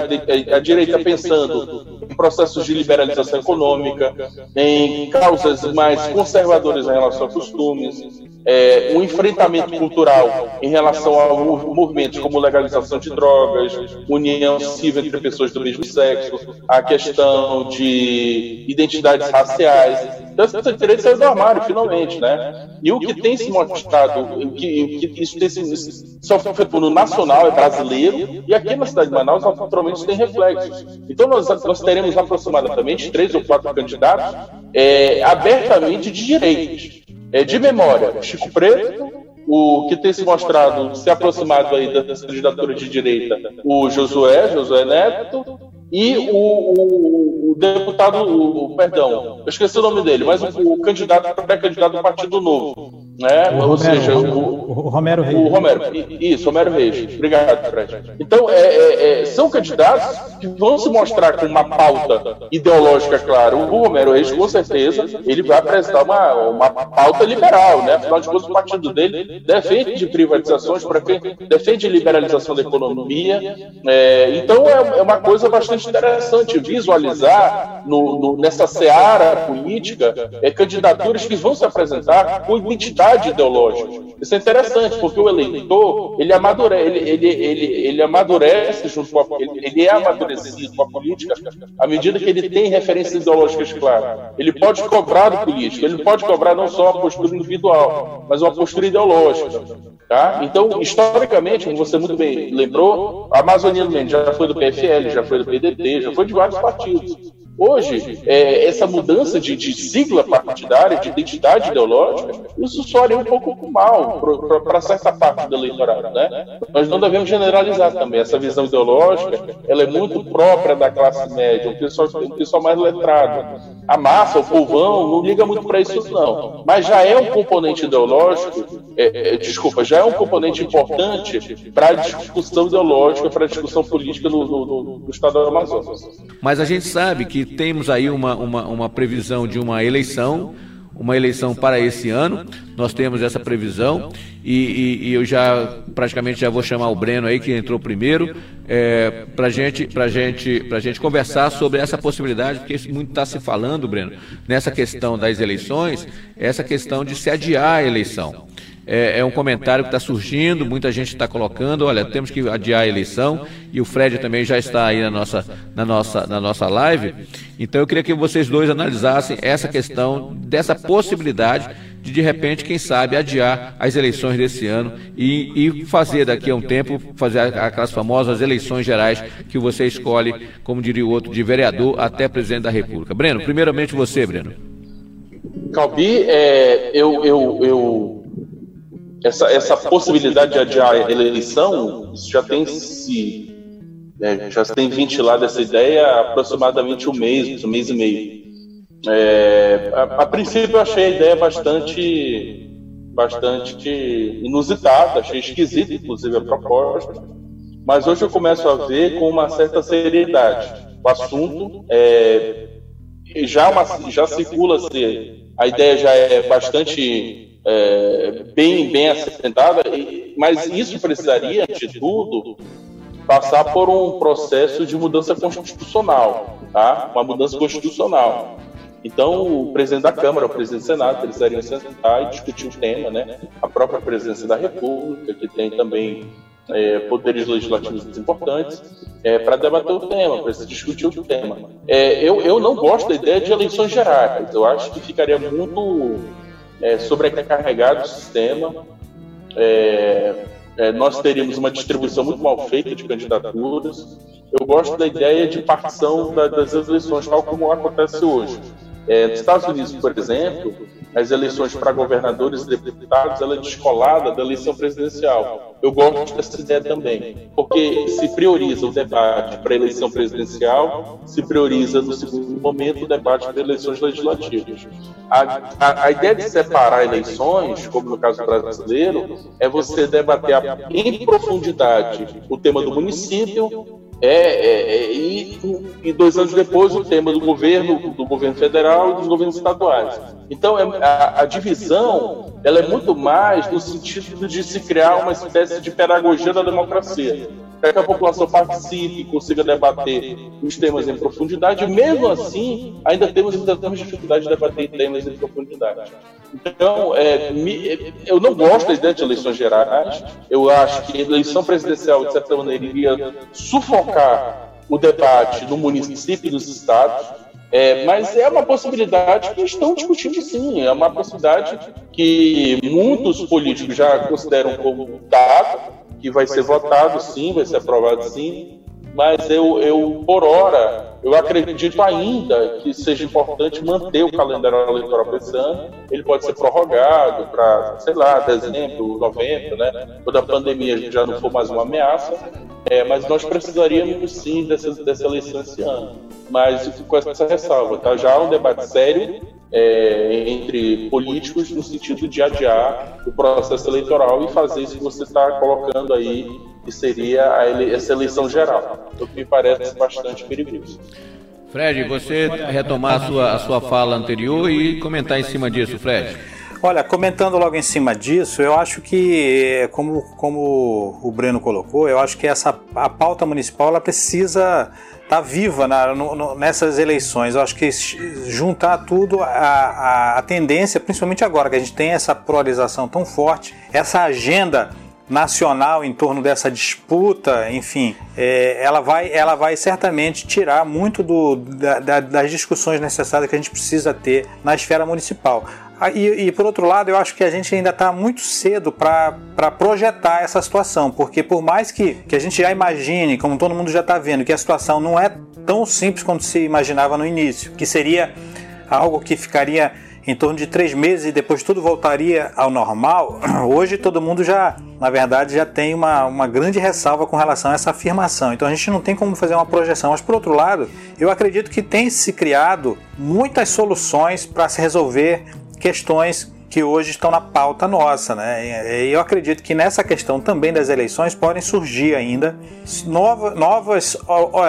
a direita pensando em processos de liberalização econômica, em causas mais conservadoras em relação a costumes, é, um enfrentamento cultural em relação a movimentos como legalização de drogas, união civil entre pessoas do mesmo sexo, a questão de identidades raciais. Então, essa direita saiu do armário, finalmente, né? E o que tem se mostrado, que, que isso tem se, só foi feito no nacional, é brasileiro, e aqui na cidade de Manaus, naturalmente, tem reflexos. Então, nós, nós teremos aproximadamente três ou quatro candidatos é, abertamente de direitos é, de memória, Chico Preto, o que tem se mostrado, se aproximado aí da candidatura de direita, o Josué, Josué Neto, e o, o, o deputado, o, perdão, eu esqueci o nome dele, mas o, o candidato, pré-candidato do Partido Novo, né? O Ou Romero, seja, o, o, Romero Reis. O Romero, isso, Romero Reis. Obrigado, Fred. Então, é, é, é, são candidatos que vão se mostrar com uma pauta ideológica clara. O Romero Reis, com certeza, ele vai apresentar uma, uma pauta liberal, né? Afinal de contas, o partido dele defende privatizações, defende liberalização da economia. É, então, é, é uma coisa bastante interessante visualizar no, no, nessa seara política é, candidaturas que vão se apresentar com identidade identidade ideológica. Isso é interessante, porque o eleitor, ele amadurece, ele, ele, ele, ele amadurece junto com a, ele, ele é amadurecido com a política à medida que ele tem referências ideológicas claras. Ele pode cobrar do político, ele pode cobrar não só a postura individual, mas uma postura ideológica. Tá? Então, historicamente, como você muito bem lembrou, a Amazônia já foi do PFL, já foi do PDT, já foi de vários partidos. Hoje, é, essa mudança de, de, sigla partidária, de identidade ideológica, isso soaria um pouco mal para certa parte do eleitorado. Né? Nós não devemos generalizar também. Essa visão ideológica ela é muito própria da classe média, o pessoal, o pessoal mais letrado. A massa, o povão, não liga muito para isso, não. Mas já é um componente ideológico, é, é, desculpa, já é um componente importante para a discussão ideológica, para a discussão política no, no, no, no estado do Amazonas. Mas a gente sabe que temos aí uma, uma, uma previsão de uma eleição, uma eleição para esse ano. Nós temos essa previsão e, e, e eu já praticamente já vou chamar o Breno aí que entrou primeiro é, para gente, para gente, para gente conversar sobre essa possibilidade, porque muito está se falando, Breno, nessa questão das eleições, essa questão de se adiar a eleição. É, é um comentário que está surgindo, muita gente está colocando, olha, temos que adiar a eleição, e o Fred também já está aí na nossa, na nossa, na nossa live. Então eu queria que vocês dois analisassem essa questão dessa possibilidade de de repente, quem sabe, adiar as eleições desse ano e, e fazer daqui a um tempo, fazer aquelas famosas eleições gerais que você escolhe, como diria o outro, de vereador até presidente da República. Breno, primeiramente você, Breno. Calbi, é, eu, eu, eu essa, essa possibilidade de adiar a eleição, isso já tem se é, já tem ventilado essa ideia há aproximadamente um mês, um mês e meio. É, a, a, princípio eu achei a ideia bastante, bastante inusitada, achei esquisita, inclusive, a proposta, mas hoje eu começo a ver com uma certa seriedade. O assunto é, já, uma, já circula-se, a ideia já é bastante é, bem, bem assentada, mas isso precisaria, antes de tudo, passar por um processo de mudança constitucional, tá? uma mudança constitucional. Então, o presidente da Câmara, o presidente do Senado, precisariam sentar e discutir o tema, né? A própria presidência da República, que tem também é, poderes legislativos importantes, é, para debater o tema, para discutir o tema. É, eu, eu não gosto da ideia de eleições gerais. Eu acho que ficaria muito é, sobrecarregado o sistema. É, é, nós teríamos uma distribuição muito mal feita de candidaturas. Eu gosto da ideia de partição da, das eleições, tal como acontece hoje. É, nos Estados Unidos, por exemplo, as eleições para governadores e deputados ela é descolada da eleição presidencial. Eu gosto dessa ideia também, porque se prioriza o debate para a eleição presidencial, se prioriza no segundo momento o debate para eleições legislativas. A, a, a ideia de separar eleições, como no caso brasileiro, é você debater em profundidade o tema do município é, é, é, e, e, dois anos depois o tema do governo, do governo federal e dos governos estaduais. Então é, a, a, divisão ela é muito mais no sentido de se criar uma espécie de pedagogia da democracia para que a população participe e consiga debater os temas em profundidade. Mesmo assim, ainda temos, ainda temos dificuldade de debater temas em profundidade. Então, é, me, eu não gosto da ideia de eleições gerais. Eu acho que a eleição presidencial, de certa maneira, iria sufocar o debate no município e nos estados. É, mas é uma possibilidade que estão discutindo sim, é uma possibilidade que muitos políticos já consideram como dado, que vai ser votado sim, vai ser aprovado sim, mas eu, eu por hora, eu acredito ainda que seja importante manter o calendário eleitoral para esse ano. Ele pode ser prorrogado para, sei lá, dezembro, novembro, né? Quando a pandemia já não for mais uma ameaça. É, mas nós precisaríamos sim dessa, dessa eleição esse ano. Mas com essa ressalva, tá? Já um debate sério é, entre políticos no sentido de adiar o processo eleitoral e fazer isso que você está colocando aí, que seria ele, essa eleição geral, o que me parece bastante perigoso. Fred, você retomar a sua, a sua fala anterior e comentar em cima disso, Fred. Olha, comentando logo em cima disso, eu acho que, como, como o Breno colocou, eu acho que essa a pauta municipal ela precisa estar tá viva na, no, nessas eleições. Eu acho que juntar tudo, a, a, a tendência, principalmente agora que a gente tem essa polarização tão forte, essa agenda nacional em torno dessa disputa, enfim, é, ela, vai, ela vai certamente tirar muito do, da, da, das discussões necessárias que a gente precisa ter na esfera municipal. Ah, e, e, por outro lado, eu acho que a gente ainda está muito cedo para projetar essa situação, porque por mais que, que a gente já imagine, como todo mundo já está vendo, que a situação não é tão simples quanto se imaginava no início, que seria algo que ficaria em torno de três meses e depois tudo voltaria ao normal, [CLEARS THROAT] hoje todo mundo já, na verdade, já tem uma, uma grande ressalva com relação a essa afirmação. Então a gente não tem como fazer uma projeção. Mas por outro lado, eu acredito que tem se criado muitas soluções para se resolver questões que hoje estão na pauta nossa, né? Eu acredito que nessa questão também das eleições podem surgir ainda novas,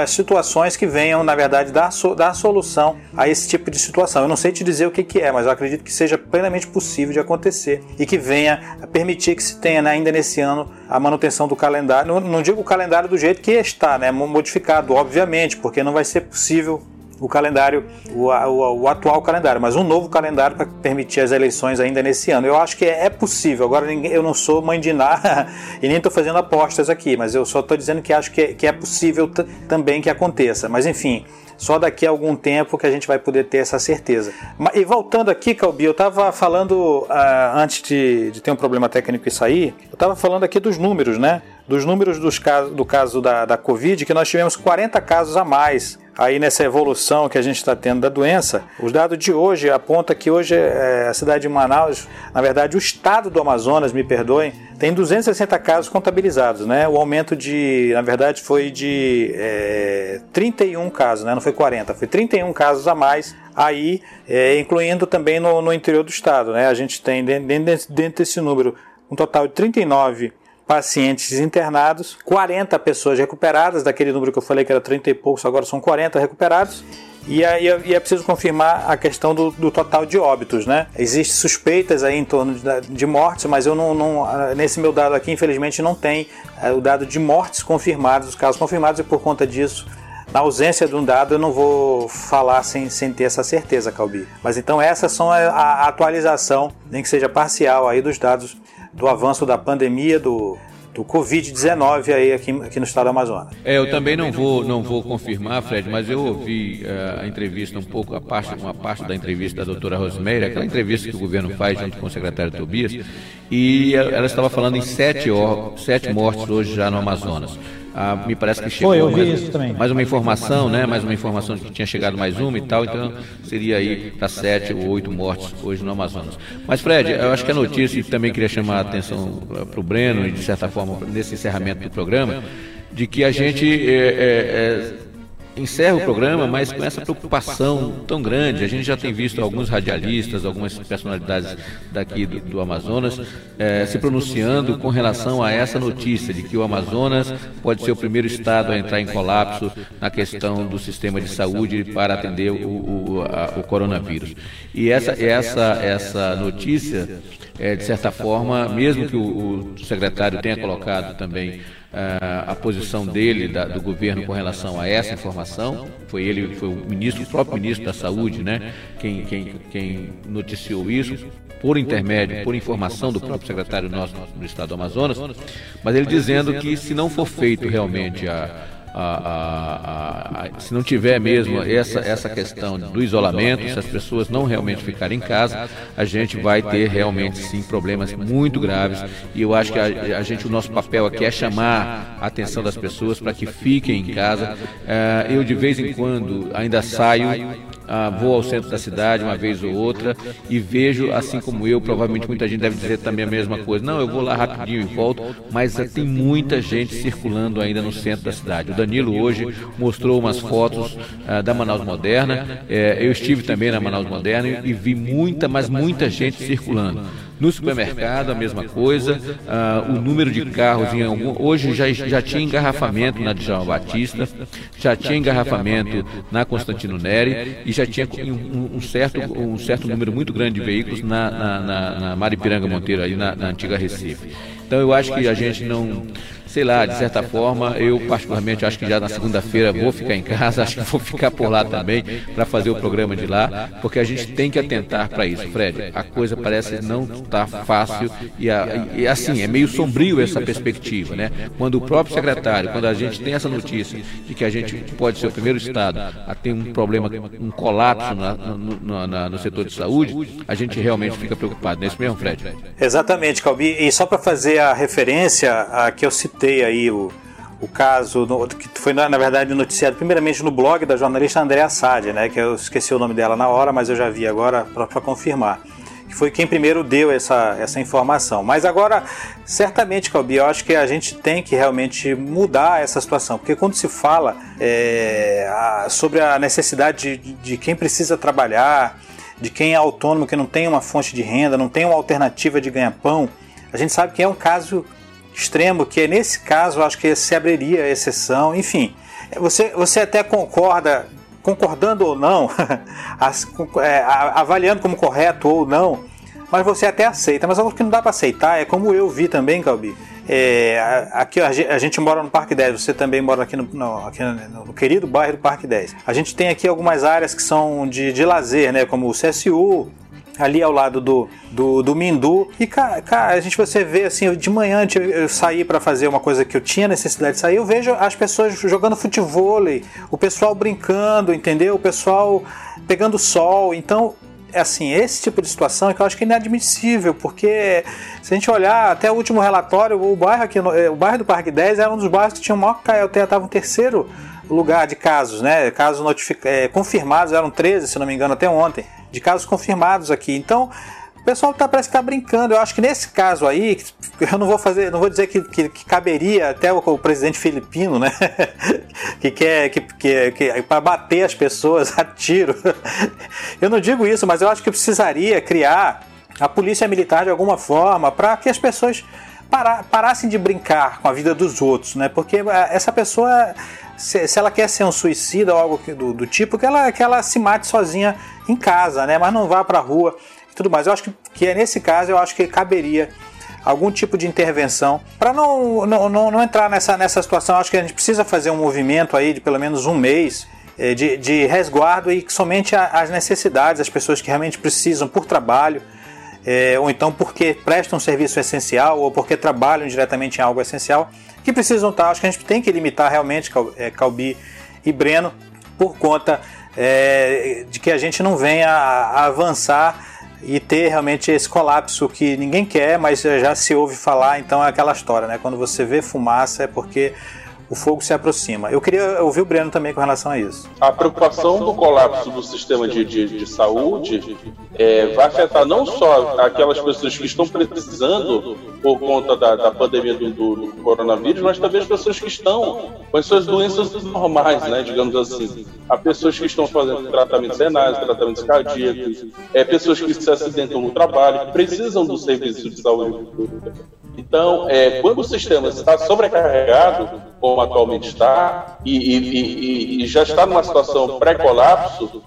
situações que venham, na verdade, dar, solução a esse tipo de situação. Eu não sei te dizer o que, é, mas eu acredito que seja plenamente possível de acontecer e que venha permitir que se tenha né, ainda nesse ano a manutenção do calendário. Não digo o calendário do jeito que está, né? Modificado, obviamente, porque não vai ser possível o calendário, o, o, o, atual calendário, mas um novo calendário para permitir as eleições ainda nesse ano. Eu acho que é, é possível. Agora, eu não sou mãe de Ná [LAUGHS] e nem estou fazendo apostas aqui, mas eu só estou dizendo que acho que é, que é possível também que aconteça. Mas enfim, só daqui a algum tempo que a gente vai poder ter essa certeza. E voltando aqui, Calbi, eu estava falando, uh, antes de, de ter um problema técnico e sair, eu estava falando aqui dos números, né? Dos números dos casos, do caso da, da Covid, que nós tivemos 40 casos a mais aí nessa evolução que a gente está tendo da doença, os dados de hoje apontam que hoje é, a cidade de Manaus, na verdade o estado do Amazonas, me perdoem, tem 260 casos contabilizados, né? O aumento de, na verdade, foi de é, 31 casos, né? Não foi 40, foi 31 casos a mais aí, é, incluindo também no, no, interior do estado, né? A gente tem dentro, dentro desse número um total de 39 pacientes internados, 40 pessoas recuperadas, daquele número que eu falei que era 30 e poucos, agora são 40 recuperados. E aí é, preciso confirmar a questão do, do, total de óbitos, né? Existem suspeitas aí em torno de, de, mortes, mas eu não, não, ah, nesse meu dado aqui, infelizmente, não tem é, o dado de mortes confirmadas, os casos confirmados, e por conta disso, na ausência de um dado, eu não vou falar sem, sem ter essa certeza, Calbi. Mas então essas são a, a atualização, nem que seja parcial aí dos dados do avanço da pandemia do, do Covid-19 aí aqui, aqui no estado do Amazonas. É, eu também não vou, não vou confirmar, Fred, mas eu ouvi uh, a entrevista um pouco, a parte, uma parte da entrevista da doutora Rosemary, aquela entrevista que o governo faz junto com o secretário Tobias, e ela estava falando em sete, sete mortes hoje já no Amazonas. Ah, me parece que chegou Foi, eu vi mais, isso também. mais uma informação, né? Mais uma informação de que tinha chegado mais uma e tal, então seria aí para sete ou oito mortes hoje no Amazonas. Mas Fred, eu acho que a notícia, e também queria chamar a atenção para o Breno e de certa forma nesse encerramento do programa, de que a gente é, é, é, encerra o programa, mas com essa preocupação tão grande. A gente já tem visto alguns radialistas, algumas personalidades daqui do, do Amazonas é, se pronunciando com relação a essa notícia de que o Amazonas pode ser o primeiro estado a entrar em colapso na questão do sistema de saúde para atender o, o, a, o coronavírus. E essa, essa, essa notícia, é, de certa forma, mesmo que o, o secretário tenha colocado também uh, a posição dele, da, do governo, com relação a essa informação. Foi ele, foi o ministro, o próprio ministro da Saúde, né, quem, quem, quem noticiou isso por intermédio, por informação do próprio secretário nosso do Estado do Amazonas, mas ele dizendo que se não for feito realmente a a, a, a, se não tiver mesmo essa, essa questão do isolamento, se as pessoas não realmente ficarem em casa, a gente vai ter realmente sim problemas muito graves. E eu acho que a, gente, o nosso papel aqui é chamar a atenção das pessoas para que fiquem em casa. Eh, eu de vez em quando ainda saio ah, vou ao centro da cidade uma vez ou outra e vejo, assim como eu, provavelmente muita gente deve dizer também a mesma coisa. Não, eu vou lá rapidinho e volto, mas tem muita gente circulando ainda no centro da cidade. O Danilo hoje mostrou umas fotos ah, da Manaus Moderna. É, eu estive também na Manaus Moderna e vi muita, mas muita gente circulando. No supermercado, a mesma coisa. Uh, o número de carros em algum. Hoje já, já tinha engarrafamento na Djalma Batista, já tinha engarrafamento na Constantino Neri e já tinha um, um certo, um certo número muito grande de veículos na, na, na, na Maripiranga Monteiro, ali na, na antiga Recife. Então eu acho que a gente não sei lá, de certa forma, eu particularmente acho que já na segunda-feira vou ficar em casa, acho que vou ficar por lá também para fazer o programa de lá, porque a gente tem que atentar para isso, Fred. A coisa parece não estar tá fácil e, a, e, assim, é meio sombrio essa perspectiva, né? Quando o próprio secretário, quando a gente tem essa notícia de que a gente pode ser o primeiro estado a ter um problema, um colapso na, no, na, no setor de saúde, a gente realmente fica preocupado, não é isso mesmo, Fred? Exatamente, Calbi. E só para fazer a referência a que eu citei aí o, o caso no, que foi na, na, verdade noticiado primeiramente no blog da jornalista Andréa Sade, né, que eu esqueci o nome dela na hora, mas eu já vi agora para confirmar que foi quem primeiro deu essa, essa informação. Mas agora, certamente, Calbi, eu acho que a gente tem que realmente mudar essa situação, porque quando se fala é, a, sobre a necessidade de, de quem precisa trabalhar, de quem é autônomo, que não tem uma fonte de renda, não tem uma alternativa de ganha-pão, a gente sabe que é um caso extremo, que é nesse caso acho que se abriria a exceção, enfim. Você, você até concorda concordando ou não, [LAUGHS] é, avaliando como correto ou não, mas você até aceita. Mas o que não dá para aceitar é como eu vi também, Calbi. É, aqui a gente, mora no Parque 10, você também mora aqui no, no, aqui no, querido bairro do Parque 10. A gente tem aqui algumas áreas que são de, de lazer, né, como o CSU, ali ao lado do, do, do Mindu. E, cara, cara, a gente você vê assim, de manhã eu, eu saí para fazer uma coisa que eu tinha necessidade de sair, eu vejo as pessoas jogando futebol, o pessoal brincando, entendeu? O pessoal pegando sol. Então, é assim, esse tipo de situação é que eu acho que é inadmissível, porque se a gente olhar até o último relatório, o bairro aqui, eh, o bairro do Parque 10 era um dos bairros que tinha o maior KLT, estava em terceiro lugar de casos, né? Casos é, confirmados eram 13, se não me engano, até ontem de casos confirmados aqui. Então, o pessoal tá, parece que está brincando. Eu acho que nesse caso aí, [LAUGHS] eu não vou fazer, não vou dizer que, que, que caberia até o, o, presidente filipino, né? [LAUGHS] que quer que, que, que para bater as pessoas a tiro. [LAUGHS] eu não digo isso, mas eu acho que precisaria criar a polícia militar de alguma forma para que as pessoas parassem de brincar com a vida dos outros, né? Porque eh, essa pessoa se, se, ela quer ser um suicida ou algo do, do, tipo, que ela, que ela se mate sozinha em casa, né? Mas não vá para a rua e tudo mais. Eu acho que, que é nesse caso, eu acho que caberia algum tipo de intervenção para não, não, não, não, entrar nessa, nessa situação. Eu acho que a gente precisa fazer um movimento aí de pelo menos um mês eh, de, de resguardo e somente as necessidades, as pessoas que realmente precisam por trabalho. É, ou então porque prestam um serviço essencial ou porque trabalham diretamente em algo essencial, que precisam estar. Acho que a gente tem que limitar realmente é, Calbi e Breno por conta é, de que a gente não venha a, avançar e ter realmente esse colapso que ninguém quer, mas já se ouve falar, então é aquela história, né? Quando você vê fumaça é porque o fogo se aproxima. Eu queria ouvir o Breno também com relação a isso. A preocupação do colapso do sistema de, de, de saúde é, vai afetar não só aquelas pessoas que estão precisando por conta da, da pandemia do, do, do, coronavírus, mas também as pessoas que estão com as suas doenças normais, né, digamos assim. Há pessoas que estão fazendo tratamentos renais, tratamentos cardíacos, é, pessoas que se acidentam no trabalho, que precisam do serviço de saúde pública. Então, é, quando o sistema está sobrecarregado, como atualmente está, e, e, e, e já está numa situação pré-colapso,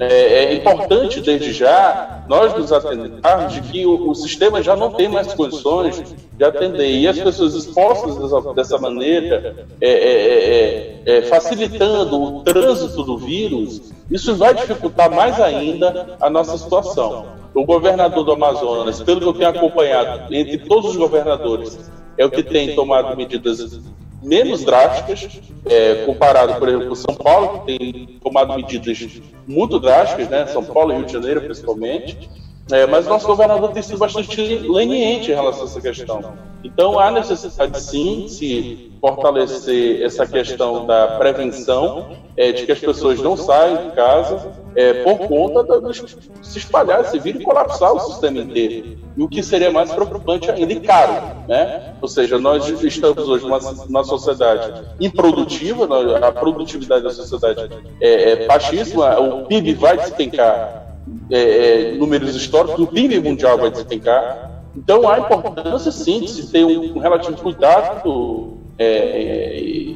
é, é, importante desde já nós nos atentarmos de que o, o, sistema já não tem mais condições de atender. E as pessoas expostas dessa, dessa maneira, é, é, é, é facilitando o trânsito do vírus, isso vai dificultar mais ainda a nossa situação o governador do Amazonas, pelo que eu tenho acompanhado, entre todos os governadores, é o que tem tomado medidas menos drásticas, é, comparado, por exemplo, com São Paulo, que tem tomado medidas muito drásticas, né? São Paulo e Rio de Janeiro, principalmente. É, mas nosso governador tem sido bastante leniente em relação a essa questão. Então há necessidade sim de se fortalecer essa questão da prevenção, é, de que as pessoas não saiam de casa é, por conta de se espalhar esse vírus e colapsar o sistema inteiro. E o que seria mais preocupante ainda e caro. Né? Ou seja, nós estamos hoje numa, numa sociedade improdutiva, a produtividade da sociedade é, é baixíssima, o PIB vai despencar é, é, números históricos, o PIB mundial vai despencar. Então há importância sim de se ter um, relativo cuidado é, é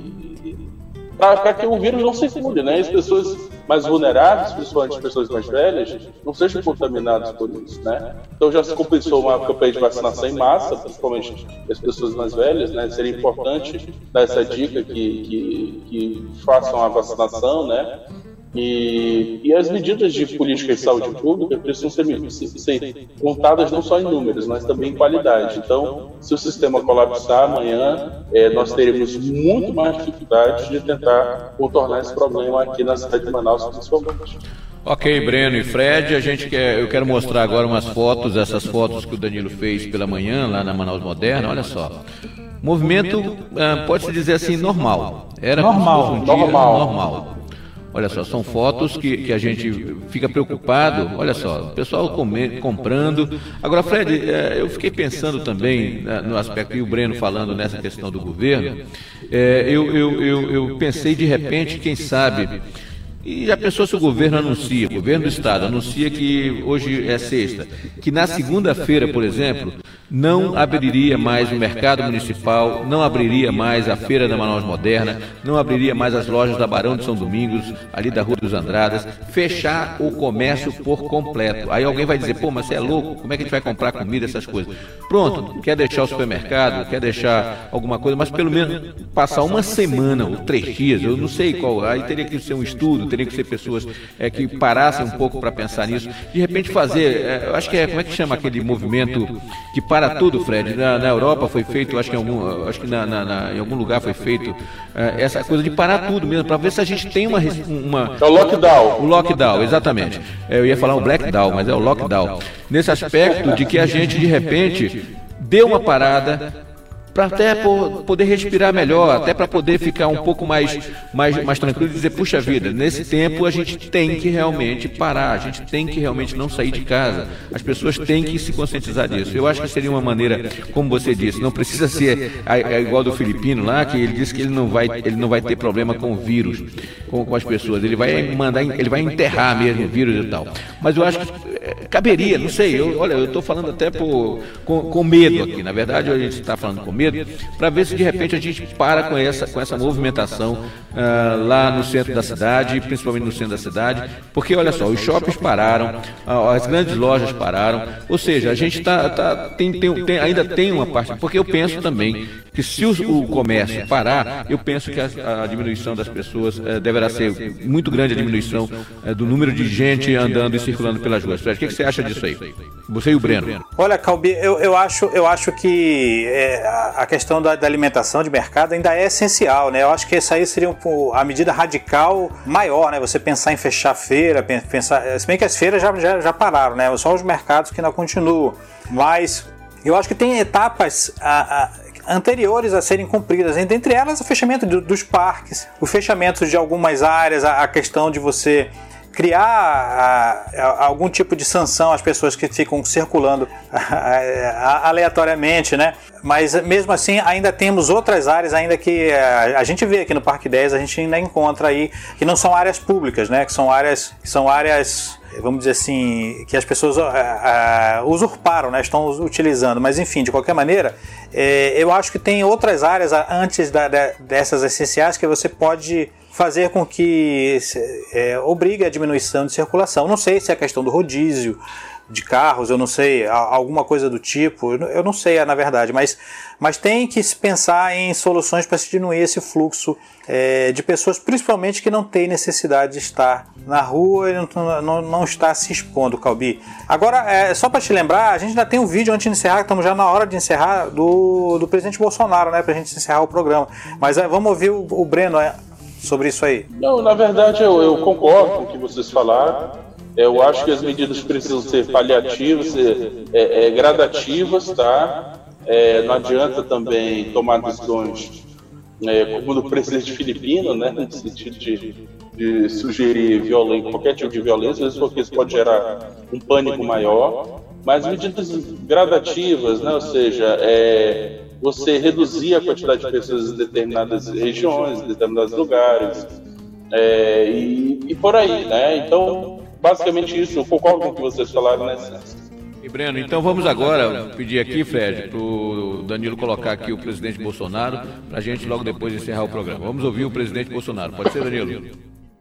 para que o vírus não circule, né? As pessoas mais vulneráveis, principalmente as pessoas mais velhas, não sejam contaminadas por isso, né? Então já se compensou uma campanha de vacinação em massa, principalmente as pessoas mais velhas, né? Seria importante dar essa dica que, que, que façam a vacinação, né? E, e, as medidas de política de saúde pública precisam ser, ser, contadas não só em números, mas também em qualidade. Então, se o sistema colapsar amanhã, é, nós teremos muito mais dificuldade de tentar contornar esse problema aqui na cidade de Manaus, principalmente. Ok, Breno e Fred, a gente quer, eu quero mostrar agora umas fotos, essas fotos que o Danilo fez pela manhã lá na Manaus Moderna, olha só. Movimento, uh, pode-se dizer assim, normal. Era normal. Um dia normal. normal. Olha só, são fotos que, que a gente fica preocupado. Olha só, o pessoal comprando. Agora, Fred, é, eu fiquei pensando também né, no aspecto, e o Breno falando nessa questão do governo, é, eu, eu, eu, eu pensei de repente, quem sabe. E já pensou se o governo anuncia, o governo do estado anuncia que hoje é sexta, que na segunda-feira, por exemplo, não abriria mais o mercado municipal, não abriria mais a feira da Manaus Moderna, não abriria mais as lojas da Barão de São Domingos, ali da Rua dos Andradas, fechar o comércio por completo. Aí alguém vai dizer, pô, mas você é louco, como é que a gente vai comprar comida, essas coisas? Pronto, quer deixar o supermercado, quer deixar alguma coisa, mas pelo menos passar uma semana ou três dias, eu não sei qual, aí teria que ser um estudo, teria que ser pessoas é, que parassem um pouco para pensar nisso, de repente fazer, é, eu acho que é, como é que chama aquele movimento que para tudo, Fred. Na, na, Europa foi feito, acho que em algum, acho que na, na, em algum lugar foi feito é, essa coisa de parar tudo mesmo, para ver se a gente tem uma, uma. É o lockdown. O lockdown, exatamente. Eu ia falar um blackdown, mas é o lockdown. Nesse aspecto de que a gente, de repente, deu uma parada, para até poder respirar melhor, até para poder ficar um pouco mais, mais, mais tranquilo e dizer, puxa vida, nesse tempo a gente tem que realmente parar, a gente tem que realmente não sair de casa. As pessoas têm que se conscientizar disso. Eu acho que seria uma maneira, como você disse, não precisa ser a, a, igual do filipino lá, que ele disse que ele não vai, ele não vai ter problema com o vírus, com, com as pessoas. Ele vai mandar, ele vai enterrar mesmo o vírus e tal. Mas eu acho que caberia, não sei. Eu, olha, eu estou falando até por, com, com medo aqui. Na verdade, a gente está falando com medo para ver se de repente a gente para com essa, com essa movimentação uh, lá no centro da cidade, principalmente no centro da cidade, porque olha só, os shoppings pararam, uh, as grandes lojas pararam, ou seja, a gente tá, tá tem, tem, tem, ainda tem uma parte, porque eu penso também que se o, o comércio parar, eu penso que a, a diminuição das pessoas uh, deverá ser muito grande a diminuição uh, do número de gente andando e circulando pelas ruas. Fred, o que, que, você acha disso aí? Você e o Breno. Olha, Calbi, eu, eu, acho, eu acho que é, a questão da, da, alimentação de mercado ainda é essencial, né? Eu acho que essa aí seria um, a medida radical maior, né? Você pensar em fechar feira, pensar. Se bem que as feiras já, já, já pararam, né? Só os mercados que ainda continuam. Mas eu acho que tem etapas a, a, anteriores a serem cumpridas, entre elas o fechamento do, dos parques, o fechamento de algumas áreas, a, a questão de você criar a, a, algum tipo de sanção às pessoas que ficam circulando [LAUGHS] aleatoriamente, né? Mas mesmo assim ainda temos outras áreas ainda que a, a, gente vê aqui no Parque 10, a gente ainda encontra aí que não são áreas públicas, né? Que são áreas que são áreas vamos dizer assim, que as pessoas uh, uh, usurparam, né, estão utilizando. Mas enfim, de qualquer maneira, eu acho que tem outras áreas antes da, dessas essenciais que você pode fazer com que é, obrigue a diminuição de circulação. Não sei se é a questão do rodízio de carros, eu não sei, alguma coisa do tipo, eu não sei na verdade, mas, mas tem que se pensar em soluções para se diminuir esse fluxo é, de pessoas, principalmente que não têm necessidade de estar na rua e não, não, não está se expondo, Calbi. Agora, é, só para te lembrar, a gente ainda tem um vídeo antes de encerrar, estamos já na hora de encerrar, do, do presidente Bolsonaro, né, para a gente encerrar o programa. Mas é, vamos ouvir o, o Breno é, sobre isso aí? Não, na verdade eu, eu concordo com o que vocês falaram. Eu acho que as medidas precisam ser paliativas, é, é, gradativas, tá? É, não adianta também tomar decisões é, como do presidente filipino, né, no sentido de, de sugerir violência, qualquer tipo de violência, porque isso pode gerar um pânico maior, mas medidas gradativas, né, ou seja, é, você reduzir a quantidade de pessoas em determinadas regiões, em determinados lugares, é, e, e, por aí, né? Então, basicamente isso, eu concordo com o que vocês falaram nessa. Né? E Breno, então vamos agora pedir aqui, Fred, para o Danilo colocar aqui o presidente Bolsonaro, para a gente logo depois encerrar o programa. Vamos ouvir o presidente Bolsonaro. Pode ser, Danilo?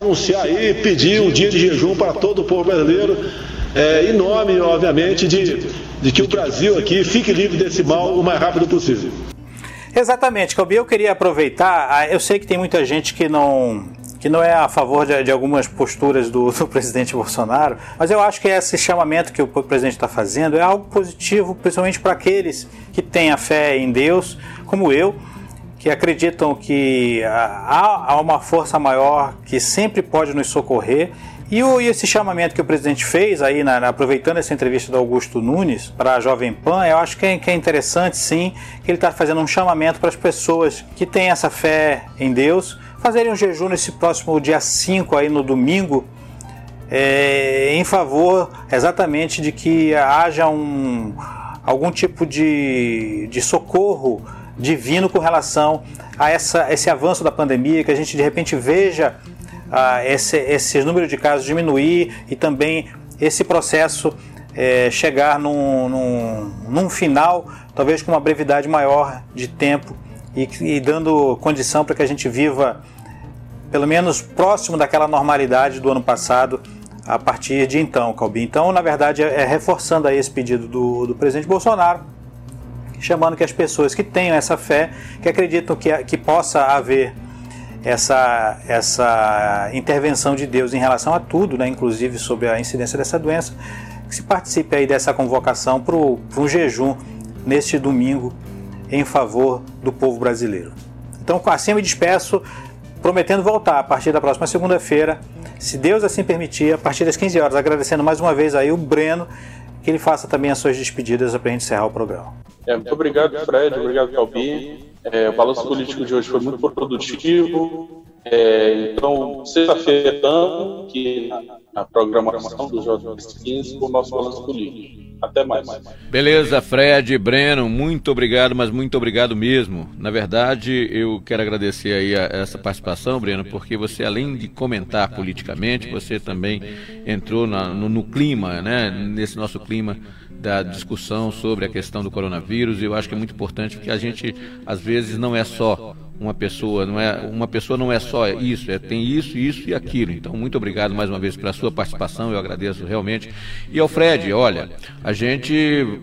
anunciar aí, pedir um dia de jejum para todo o povo brasileiro, é, em nome, obviamente, de, de que o Brasil aqui fique livre desse mal o mais rápido possível. Exatamente, Calbi, eu queria aproveitar, ah, eu sei que tem muita gente que não que não é a favor de, de algumas posturas do, do, presidente Bolsonaro, mas eu acho que esse chamamento que o presidente está fazendo é algo positivo, principalmente para aqueles que têm a fé em Deus, como eu, que acreditam que há, há uma força maior que sempre pode nos socorrer e, o, e, esse chamamento que o presidente fez, aí, na, aproveitando essa entrevista do Augusto Nunes para a Jovem Pan, eu acho que é, que é interessante sim que ele está fazendo um chamamento para as pessoas que têm essa fé em Deus fazerem um jejum nesse próximo dia 5, aí no domingo, é, em favor exatamente de que haja um, algum tipo de, de socorro divino com relação a essa, esse avanço da pandemia, que a gente de repente veja ah, esse, esse número de casos diminuir e também esse processo é, chegar num, num, num, final, talvez com uma brevidade maior de tempo e, e dando condição para que a gente viva pelo menos próximo daquela normalidade do ano passado a partir de então, Calbi. Então, na verdade, é, é reforçando aí esse pedido do, do presidente Bolsonaro, chamando que as pessoas que tenham essa fé, que acreditam que, que possa haver essa, essa intervenção de Deus em relação a tudo, né, inclusive sobre a incidência dessa doença, que se participe aí dessa convocação para um jejum neste domingo em favor do povo brasileiro. Então, assim eu me despeço, prometendo voltar a partir da próxima segunda-feira, se Deus assim permitir, a partir das 15 horas, agradecendo mais uma vez aí o Breno, que ele faça também as suas despedidas para a gente encerrar o programa. É, muito obrigado, Fred, obrigado, Calbi. É, o balanço político de hoje foi muito produtivo. É, então, sexta-feira, que a programação do J15 com o nosso balanço político. Até mais. Beleza, Fred, Breno, muito obrigado, mas muito obrigado mesmo. Na verdade, eu quero agradecer aí a, essa participação, Breno, porque você, além de comentar politicamente, você também entrou na, no, no clima, né, nesse nosso clima da discussão sobre a questão do coronavírus. E eu acho que é muito importante porque a gente, às vezes, não é só uma pessoa, não é uma pessoa não é só isso, é tem isso, isso e aquilo. Então, muito obrigado mais uma vez pela sua participação, eu agradeço realmente. E ao Fred, olha, a gente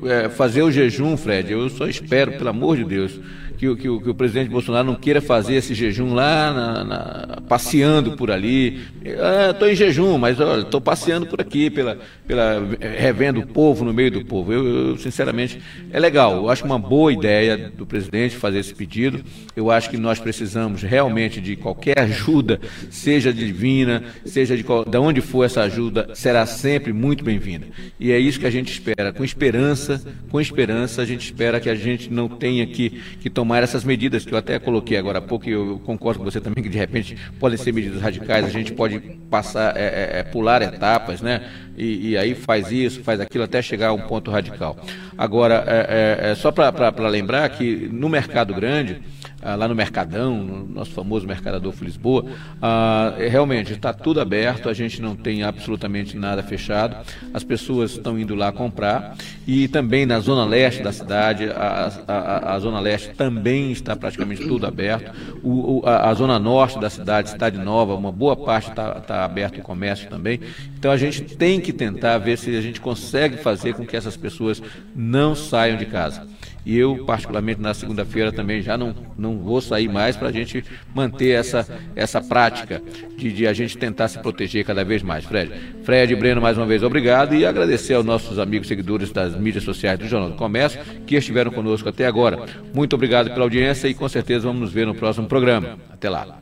é, fazer o jejum, Fred, eu só espero, pelo amor de Deus, que, que, que, o presidente Bolsonaro não queira fazer esse jejum lá, na, na, passeando por ali. Estou ah, em jejum, mas estou passeando por aqui, pela, pela, revendo o povo no meio do povo. Eu, eu, sinceramente, é legal. Eu acho uma boa ideia do presidente fazer esse pedido. Eu acho que nós precisamos realmente de qualquer ajuda, seja divina, seja de, de onde for essa ajuda, será sempre muito bem-vinda. E é isso que a gente espera. Com esperança, com esperança, a gente espera que a gente não tenha que, que tomar tomar essas medidas que eu até coloquei agora há pouco, e eu concordo com você também que de repente podem ser medidas radicais, a gente pode passar, é, é, é, pular etapas, né? E, e, aí faz isso, faz aquilo até chegar a um ponto radical. Agora, é, é, é só para lembrar que no mercado grande, ah, lá no Mercadão, no nosso famoso Mercado Lisboa, ah, realmente está tudo aberto, a gente não tem absolutamente nada fechado, as pessoas estão indo lá comprar. E também na zona leste da cidade, a, a, a zona leste também está praticamente tudo aberto, o, o, a, a, zona norte da cidade, Cidade Nova, uma boa parte está tá aberto o comércio também, então a gente tem que tentar ver se a gente consegue fazer com que essas pessoas não saiam de casa. E eu, particularmente na segunda-feira, também já não, não vou sair mais para a gente manter essa, essa prática de, de, a gente tentar se proteger cada vez mais. Fred. Fred e Breno, mais uma vez, obrigado e agradecer aos nossos amigos seguidores das mídias sociais do Jornal do Comércio que estiveram conosco até agora. Muito obrigado pela audiência e com certeza vamos nos ver no próximo programa. Até lá.